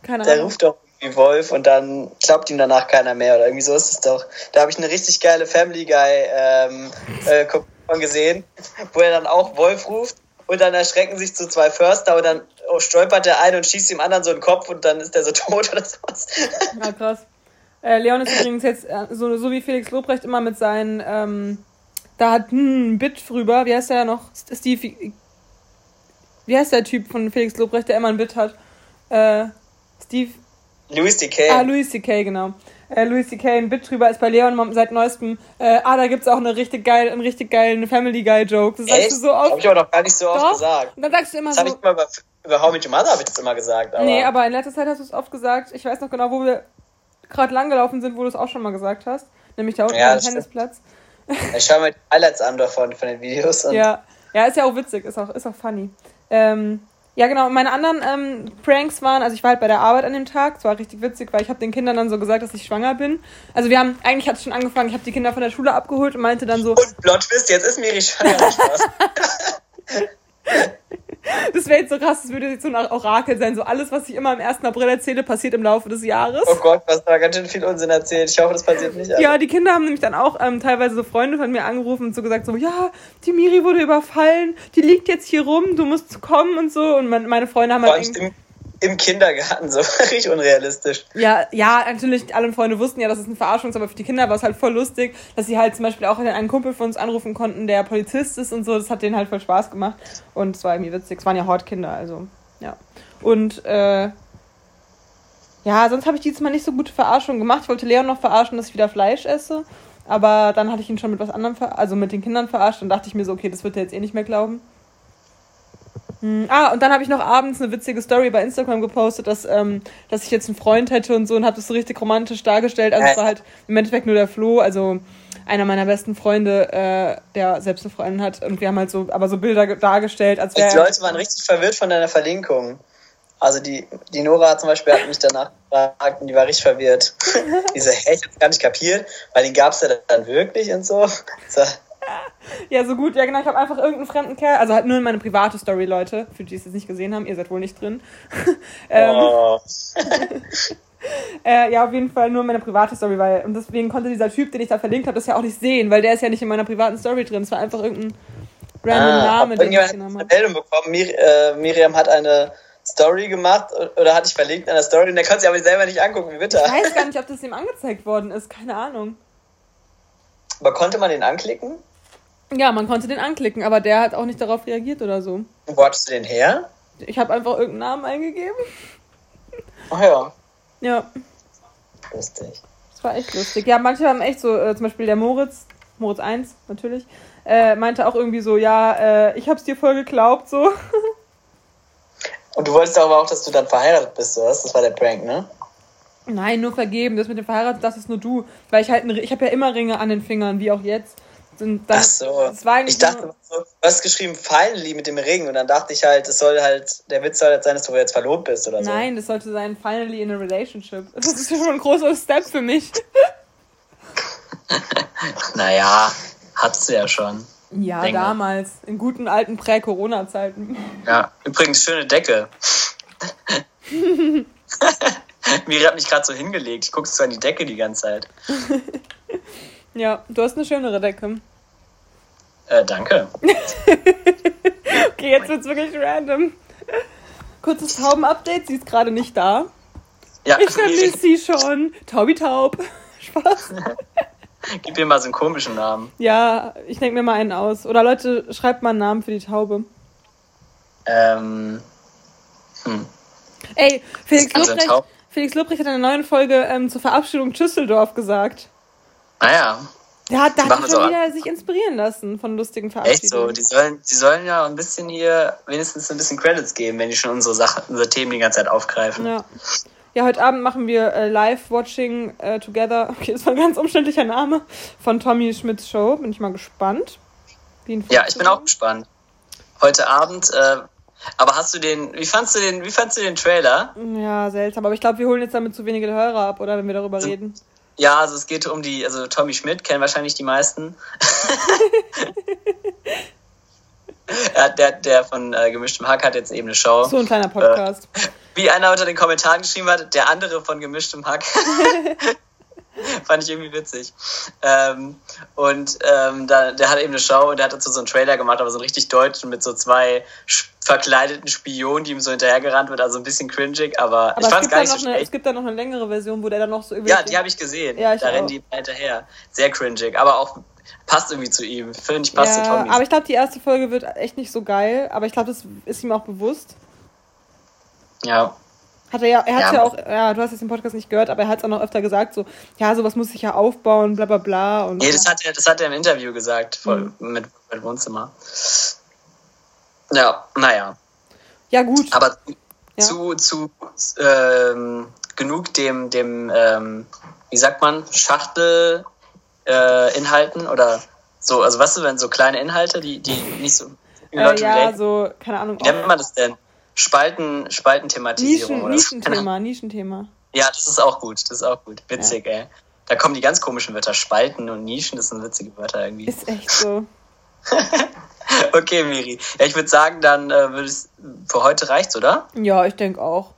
Keine Ahnung. Der ruft doch wie Wolf und dann glaubt ihm danach keiner mehr oder irgendwie so ist es doch. Da habe ich eine richtig geile Family Guy ähm, äh, gesehen, wo er dann auch Wolf ruft und dann erschrecken sich so zwei Förster und dann stolpert der eine und schießt dem anderen so den Kopf und dann ist der so tot oder sowas.
Ja, krass. Äh, Leon ist übrigens jetzt äh, so, so wie Felix Lobrecht immer mit seinen, ähm, da hat hm, ein Bit drüber, wie heißt der noch? Steve, wie heißt der Typ von Felix Lobrecht, der immer ein Bit hat? Äh, Steve,
Louis C.K.
Ah, Louis C.K., genau. Äh, Louis C.K. ein Bit drüber ist bei Leon seit neuestem. Äh, ah, da gibt's auch eine richtig geil, einen richtig geilen Family Guy Joke.
Das sagst du so oft. Hab ich aber noch gar nicht so oft Doch. gesagt.
Und dann sagst du immer
das
so.
Das hab ich immer über, über How Met Your Mother hab ich das immer gesagt.
Aber nee, aber in letzter Zeit hast du es oft gesagt. Ich weiß noch genau, wo wir gerade langgelaufen sind, wo du es auch schon mal gesagt hast. Nämlich da unten ja, am Tennisplatz.
Ich schau mir die Highlights an davon, von den Videos.
ja. ja, ist ja auch witzig, ist auch, ist auch funny. Ähm, ja, genau. Meine anderen ähm, Pranks waren, also ich war halt bei der Arbeit an dem Tag. Es war richtig witzig, weil ich habe den Kindern dann so gesagt, dass ich schwanger bin. Also wir haben, eigentlich hat es schon angefangen, ich habe die Kinder von der Schule abgeholt und meinte dann so...
Und Plot Twist, jetzt ist Miri schwanger.
Das wäre jetzt so krass, das würde jetzt so ein Orakel sein. So alles, was ich immer am 1. April erzähle, passiert im Laufe des Jahres.
Oh Gott, was da ganz schön viel Unsinn erzählt. Ich hoffe, das passiert nicht.
Alle. Ja, die Kinder haben nämlich dann auch ähm, teilweise so Freunde von mir angerufen und so gesagt, so, ja, die Miri wurde überfallen, die liegt jetzt hier rum, du musst kommen und so. Und meine Freunde haben halt
im Kindergarten, so richtig unrealistisch.
Ja, ja, natürlich, alle Freunde wussten ja, dass es eine Verarschung ist, aber für die Kinder war es halt voll lustig, dass sie halt zum Beispiel auch einen Kumpel von uns anrufen konnten, der Polizist ist und so. Das hat denen halt voll Spaß gemacht. Und es war irgendwie witzig. Es waren ja Hortkinder, also, ja. Und, äh, ja, sonst habe ich diesmal nicht so gute Verarschung gemacht. Ich wollte Leon noch verarschen, dass ich wieder Fleisch esse. Aber dann hatte ich ihn schon mit was anderem, also mit den Kindern verarscht. Dann dachte ich mir so, okay, das wird er jetzt eh nicht mehr glauben. Hm. Ah, und dann habe ich noch abends eine witzige Story bei Instagram gepostet, dass, ähm, dass ich jetzt einen Freund hätte und so und habe das so richtig romantisch dargestellt. Also es war halt im Endeffekt nur der Flo, also einer meiner besten Freunde, äh, der selbst eine Freundin hat. Und wir haben halt so, aber so Bilder dargestellt, als
wäre. Die Leute waren richtig verwirrt von deiner Verlinkung. Also die, die Nora zum Beispiel hat mich danach gefragt und die war richtig verwirrt. Diese, hey, ich hab's gar nicht kapiert, weil den gab's ja dann wirklich und so. so
ja, so gut. Ja, genau. Ich habe einfach irgendeinen fremden Kerl. Also halt nur in meine private Story, Leute. Für die es jetzt nicht gesehen haben. Ihr seid wohl nicht drin. ähm, oh. äh, ja, auf jeden Fall nur meine private Story, weil. Und deswegen konnte dieser Typ, den ich da verlinkt habe, das ja auch nicht sehen, weil der ist ja nicht in meiner privaten Story drin. Es war einfach irgendein random ah, Name,
den ich genommen habe. Meldung bekommen. Mir, äh, Miriam hat eine. Story gemacht oder hatte ich verlinkt in einer Story und der konnte sich aber selber nicht angucken, wie bitte.
Ich weiß gar nicht, ob das ihm angezeigt worden ist, keine Ahnung.
Aber konnte man den anklicken?
Ja, man konnte den anklicken, aber der hat auch nicht darauf reagiert oder so.
Wo hattest du den her?
Ich habe einfach irgendeinen Namen eingegeben.
Ach ja.
Ja.
Lustig.
Das war echt lustig. Ja, manche haben echt so, äh, zum Beispiel der Moritz, Moritz 1 natürlich, äh, meinte auch irgendwie so, ja, äh, ich hab's dir voll geglaubt, so.
Und du wolltest aber auch, dass du dann verheiratet bist, oder? Das war der Prank, ne?
Nein, nur vergeben. Das mit dem verheiratet, das ist nur du. Weil ich halt, ich habe ja immer Ringe an den Fingern, wie auch jetzt. Und
dann, Ach so. ich dachte, so, du hast geschrieben finally mit dem Ring und dann dachte ich halt, es soll halt, der Witz soll halt sein, dass du jetzt verlobt bist oder
so. Nein, das sollte sein finally in a relationship. Das ist schon ein großer Step für mich.
naja, hattest du ja schon.
Ja, Denke. damals, in guten alten Prä-Corona-Zeiten.
Ja, übrigens schöne Decke. Miri hat mich gerade so hingelegt. Ich gucke so an die Decke die ganze Zeit.
Ja, du hast eine schönere Decke.
Äh, danke.
okay, jetzt wird's wirklich random. Kurzes Tauben-Update, sie ist gerade nicht da. Ja, ich vermisse sie schon. Taubi Taub. Spaß.
Gib mir mal so einen komischen Namen.
Ja, ich denke mir mal einen aus. Oder Leute, schreibt mal einen Namen für die Taube. Ähm. Hm. Ey, Felix Lobrecht, Felix Lobrecht hat in einer neuen Folge ähm, zur Verabschiedung Düsseldorf gesagt.
Ah ja.
Hat, da hat schon wieder sich inspirieren lassen von lustigen
Verabschiedungen. Echt so, die sollen, die sollen ja ein bisschen hier wenigstens ein bisschen Credits geben, wenn die schon unsere Sachen, unsere Themen die ganze Zeit aufgreifen.
Ja. Ja, heute Abend machen wir äh, Live-Watching äh, Together. Okay, das war ein ganz umständlicher Name von Tommy Schmidts Show. Bin ich mal gespannt.
ja, ich bin auch gespannt. Heute Abend, äh, aber hast du den, wie fandst du den, wie fandst du den Trailer?
Ja, seltsam, aber ich glaube, wir holen jetzt damit zu wenige Hörer ab, oder, wenn wir darüber reden.
Ja, also es geht um die, also Tommy Schmidt kennen wahrscheinlich die meisten. ja, der, der von äh, Gemischtem Hack hat jetzt eben eine Show. So ein kleiner Podcast. Äh, wie einer unter den Kommentaren geschrieben hat, der andere von Gemischtem Hack. Fand ich irgendwie witzig. Ähm, und ähm, da, der hat eben eine Show und der hat dazu so einen Trailer gemacht, aber so richtig deutsch mit so zwei verkleideten Spionen, die ihm so hinterhergerannt wird, also ein bisschen cringig, aber, aber ich fand
es gar nicht so eine, Es gibt da noch eine längere Version, wo der dann noch so
Ja, die habe ich gesehen. Ja, ich da auch. rennen die hinterher. Sehr cringig, aber auch passt irgendwie zu ihm. Finde ich passt
ja, zu Tommy. Aber ich glaube, die erste Folge wird echt nicht so geil, aber ich glaube, das ist ihm auch bewusst. Ja. Hat er ja, er hat ja, ja auch, ja, du hast jetzt den Podcast nicht gehört, aber er hat es auch noch öfter gesagt, so, ja, sowas muss ich ja aufbauen, bla bla bla. Und
nee, das hat er, das hat er im Interview gesagt, voll, mhm. mit, mit Wohnzimmer. Ja, naja.
Ja, gut.
Aber ja. zu, zu ähm, genug dem, dem ähm, wie sagt man, Schachtelinhalten äh, oder so, also was weißt du, wenn so kleine Inhalte, die, die nicht so
äh, Leute ja, relaten. so, keine Ahnung.
Wie nennt man das denn? Spalten, Spaltenthematisierung.
Nischen, Nischenthema, Nischenthema.
Ja, das ist auch gut, das ist auch gut. Witzig, ja. ey. Da kommen die ganz komischen Wörter. Spalten und Nischen, das sind witzige Wörter irgendwie.
Ist echt so.
okay, Miri. Ja, ich würde sagen, dann äh, für heute reicht's, oder?
Ja, ich denke auch.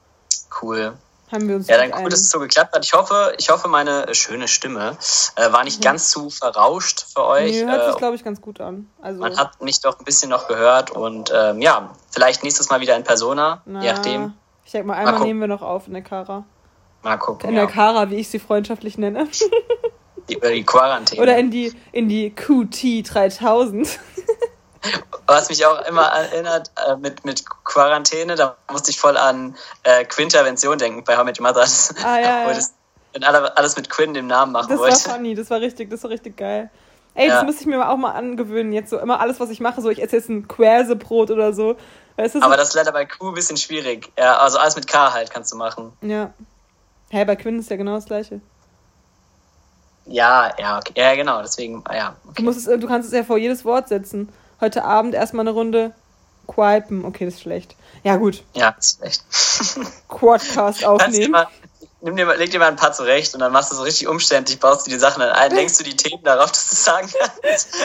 Cool haben wir uns. Ja, dann cool, dass es so geklappt hat. Ich hoffe, ich hoffe, meine schöne Stimme äh, war nicht mhm. ganz zu verrauscht für euch.
Nee, hört sich, äh, glaube ich, ganz gut an.
Also man hat mich doch ein bisschen noch gehört und ähm, ja, vielleicht nächstes Mal wieder in Persona, Na, je nachdem.
Ich denke mal, einmal mal nehmen wir noch auf in der Kara.
Mal gucken.
In der Kara, wie ich sie freundschaftlich nenne.
Über die Quarantäne.
Oder in die, in die QT 3000.
Was mich auch immer erinnert äh, mit, mit Quarantäne, da musste ich voll an äh, Quintervention denken bei How Met Your Mother. Ah, ja, ja. Das, wenn alle, alles mit Quinn dem Namen machen
das
wollte.
Das war funny, das war richtig, das war richtig geil. Ey, ja. das müsste ich mir auch mal angewöhnen. Jetzt so immer alles, was ich mache, so ich esse jetzt ein Quersebrot oder so.
Weißt du, Aber das ist leider bei Q ein bisschen schwierig. Ja, also alles mit K halt kannst du machen.
Ja. Hä, hey, bei Quinn ist ja genau das gleiche.
Ja, ja, okay. ja, genau, deswegen, ja.
Okay. Du, musst es, du kannst es ja vor jedes Wort setzen heute Abend erstmal eine Runde Quipen. Okay, das ist schlecht. Ja, gut.
Ja, das ist schlecht.
Quadcast aufnehmen.
Nimm dir mal, leg dir mal ein paar zurecht und dann machst du so richtig umständlich, baust du die Sachen dann ein, lenkst du die Themen darauf, dass du sagen kannst.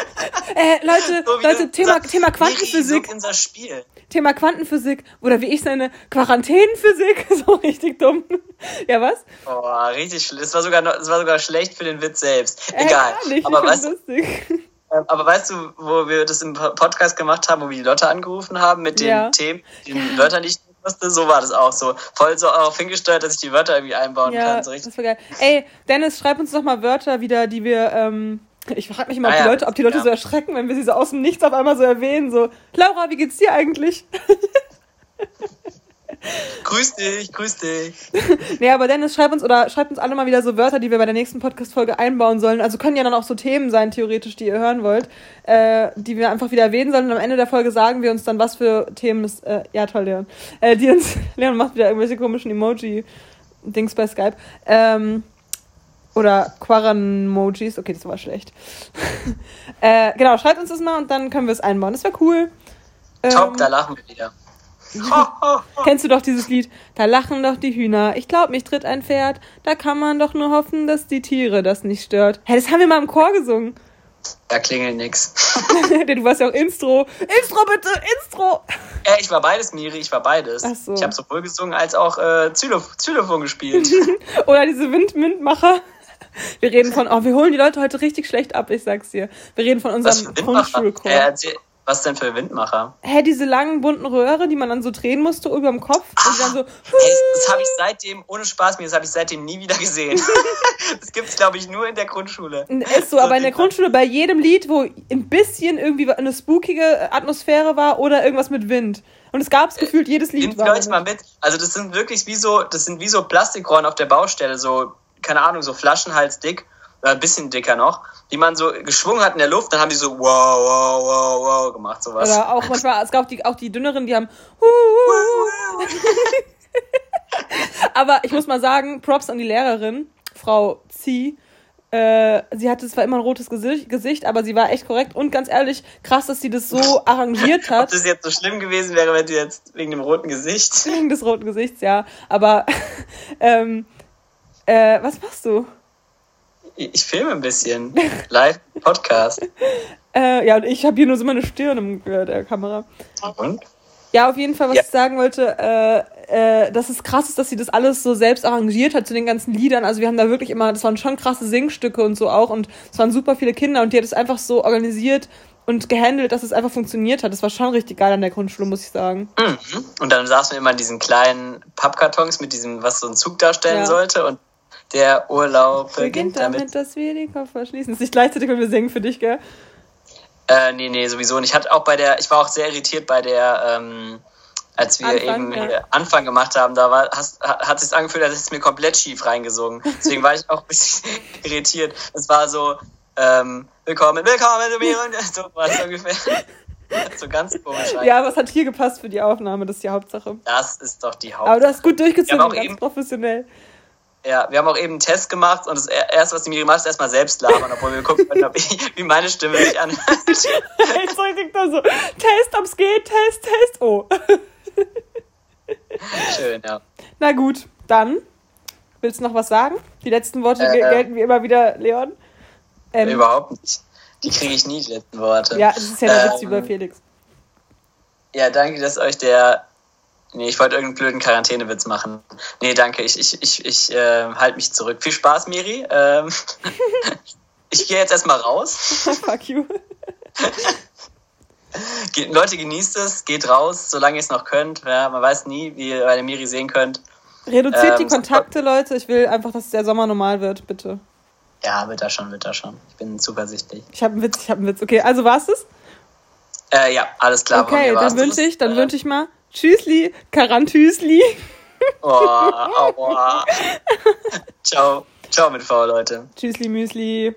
äh, Leute, so Leute, Thema, Thema Quantenphysik.
So unser Spiel.
Thema Quantenphysik oder wie ich seine Quarantänenphysik. So richtig dumm. Ja, was?
Oh, richtig schlecht. Das war sogar, das war sogar schlecht für den Witz selbst. Äh, Egal. Äh, nicht, aber weißt, lustig. Ähm, aber weißt du, wo wir das im Podcast gemacht haben, wo wir die Leute angerufen haben mit den ja. Themen, den ja. Wörtern, die ich wusste, so war das auch so. Voll so auf hingesteuert, dass ich die Wörter irgendwie einbauen ja, kann. So richtig.
Das war geil. Ey, Dennis, schreib uns doch mal Wörter wieder, die wir. Ähm, ich frage mich immer, ob, ah, die Leute, ob die Leute so erschrecken, wenn wir sie so aus dem Nichts auf einmal so erwähnen. So, Laura, wie geht's dir eigentlich?
grüß dich, grüß dich.
nee, aber Dennis, schreib uns oder schreibt uns alle mal wieder so Wörter, die wir bei der nächsten Podcast-Folge einbauen sollen. Also können ja dann auch so Themen sein, theoretisch, die ihr hören wollt, äh, die wir einfach wieder erwähnen sollen. Und am Ende der Folge sagen wir uns dann, was für Themen es, äh, ja toll, Leon, äh, die uns, Leon macht wieder irgendwelche komischen Emoji-Dings bei Skype, ähm, Oder Quaran-Mojis. Okay, das war schlecht. äh, genau, schreibt uns das mal und dann können wir es einbauen. Das wäre cool.
Top,
Ähm,
da lachen wir wieder.
Kennst du doch dieses Lied? Da lachen doch die Hühner. Ich glaub, mich tritt ein Pferd. Da kann man doch nur hoffen, dass die Tiere das nicht stört. Hä, das haben wir mal im Chor gesungen.
Da klingelt nix.
du warst ja auch Instro. Instro bitte, Instro.
Äh, ich war beides, Miri, ich war beides.
Ach so.
Ich habe sowohl gesungen als auch äh, Xylophon gespielt.
Oder diese Wind-Windmacher. Wir reden von, oh, wir holen die Leute heute richtig schlecht ab, ich sag's dir. Wir reden von unserem? Grundschulchor.
Äh, was denn für Windmacher?
Hä, diese langen bunten Röhre, die man dann so drehen musste über dem Kopf und die dann so.
Ey, das habe ich seitdem, ohne Spaß, mir das habe ich seitdem nie wieder gesehen. das gibt's, glaube ich, nur in der Grundschule.
Ist so, aber in der Grundschule bei jedem Lied, wo ein bisschen irgendwie eine spookige Atmosphäre war oder irgendwas mit Wind. Und es gab es gefühlt, jedes Lied war.
euch mal mit. Also das sind wirklich wie so, das sind wie so Plastikrollen auf der Baustelle, so, keine Ahnung, so Flaschenhals-dick, oder ein bisschen dicker noch, die man so geschwungen hat in der Luft, dann haben die so wow, wow, wow, wow gemacht, sowas.
Oder auch manchmal, es gab die, auch die dünneren, die haben. Aber ich muss mal sagen, Props an die Lehrerin, Frau Zi. Äh, sie hatte zwar immer ein rotes Gesicht, aber sie war echt korrekt und ganz ehrlich, krass, dass sie das so arrangiert
Ob
hat.
das jetzt so schlimm gewesen wäre, wenn du jetzt wegen dem roten Gesicht.
Wegen des roten Gesichts, ja. Aber, ähm, äh, was machst du?
Ich, filme ein bisschen. Live Podcast.
Äh, ja, und ich habe hier nur so meine Stirn im äh, der Kamera.
Und?
Ja, auf jeden Fall, was
Ja.
ich sagen wollte, äh, äh, dass es krass ist, dass sie das alles so selbst arrangiert hat zu den ganzen Liedern. Also wir haben da wirklich immer, das waren schon krasse Singstücke und so auch und es waren super viele Kinder und die hat es einfach so organisiert und gehandelt, dass es einfach funktioniert hat. Das war schon richtig geil an der Grundschule, muss ich sagen.
Mhm. Und dann saßen wir immer in diesen kleinen Pappkartons mit diesem, was so ein Zug darstellen
Ja.
sollte. Und der Urlaub
Beginnt
beginnt
damit,
damit.
dass wir die Koffer schließen. Nicht gleichzeitig, wenn wir singen für dich, gell?
Äh, nee, nee, sowieso nicht. Ich hatte auch bei der, ich war auch sehr irritiert bei der, ähm, als wir
Anfang,
eben
ja.
äh, Anfang gemacht haben, da war, hast, ha- hat es angefühlt, als hätte es mir komplett schief reingesungen. Deswegen war ich auch ein bisschen irritiert. Es war so, ähm, willkommen, willkommen zu mir und so war es ungefähr. so ganz komisch.
Ja, aber es hat hier gepasst für die Aufnahme, das ist die Hauptsache.
Das ist doch die Haupt.
Aber du hast gut durchgezogen, ganz
eben-
professionell.
Ja, wir haben auch eben einen Test gemacht und das erste, was die mir gemacht hat, ist erstmal selbst labern, obwohl wir gucken können, ich, wie meine Stimme sich anhört.
Jetzt so richtig da so, Test, ob's geht, Test, Test. Oh.
Schön, ja.
Na gut, dann. Willst du noch was sagen? Die letzten Worte
Äh,
gel- gelten wie immer wieder, Leon. Ähm,
Überhaupt nicht. Die kriege ich nie, die letzten Worte.
Ja, das ist ja der Witz
Ähm,
über Felix.
Ja, danke, dass euch der. Nee, ich wollte irgendeinen blöden Quarantänewitz machen. Nee, danke, ich, ich, ich, ich äh, halte mich zurück. Viel Spaß, Miri. Ähm, ich gehe jetzt erstmal raus.
Fuck you.
Leute, genießt es, geht raus, solange ihr es noch könnt. Ja, man weiß nie, wie ihr bei der Miri sehen könnt.
Reduziert die
Ähm,
Kontakte, Leute. Ich will einfach, dass der Sommer normal wird, bitte.
Ja, wird da schon, wird da schon. Ich bin zuversichtlich.
Ich habe einen Witz, ich habe einen Witz. Okay, also war's das?
Äh, ja, alles klar.
Okay, dann wünsche ich, dann
Äh,
wünsche ich mal Tschüssli, Karantüsli.
Oh, aua. Ciao. Ciao mit V, Leute.
Tschüssli, Müsli.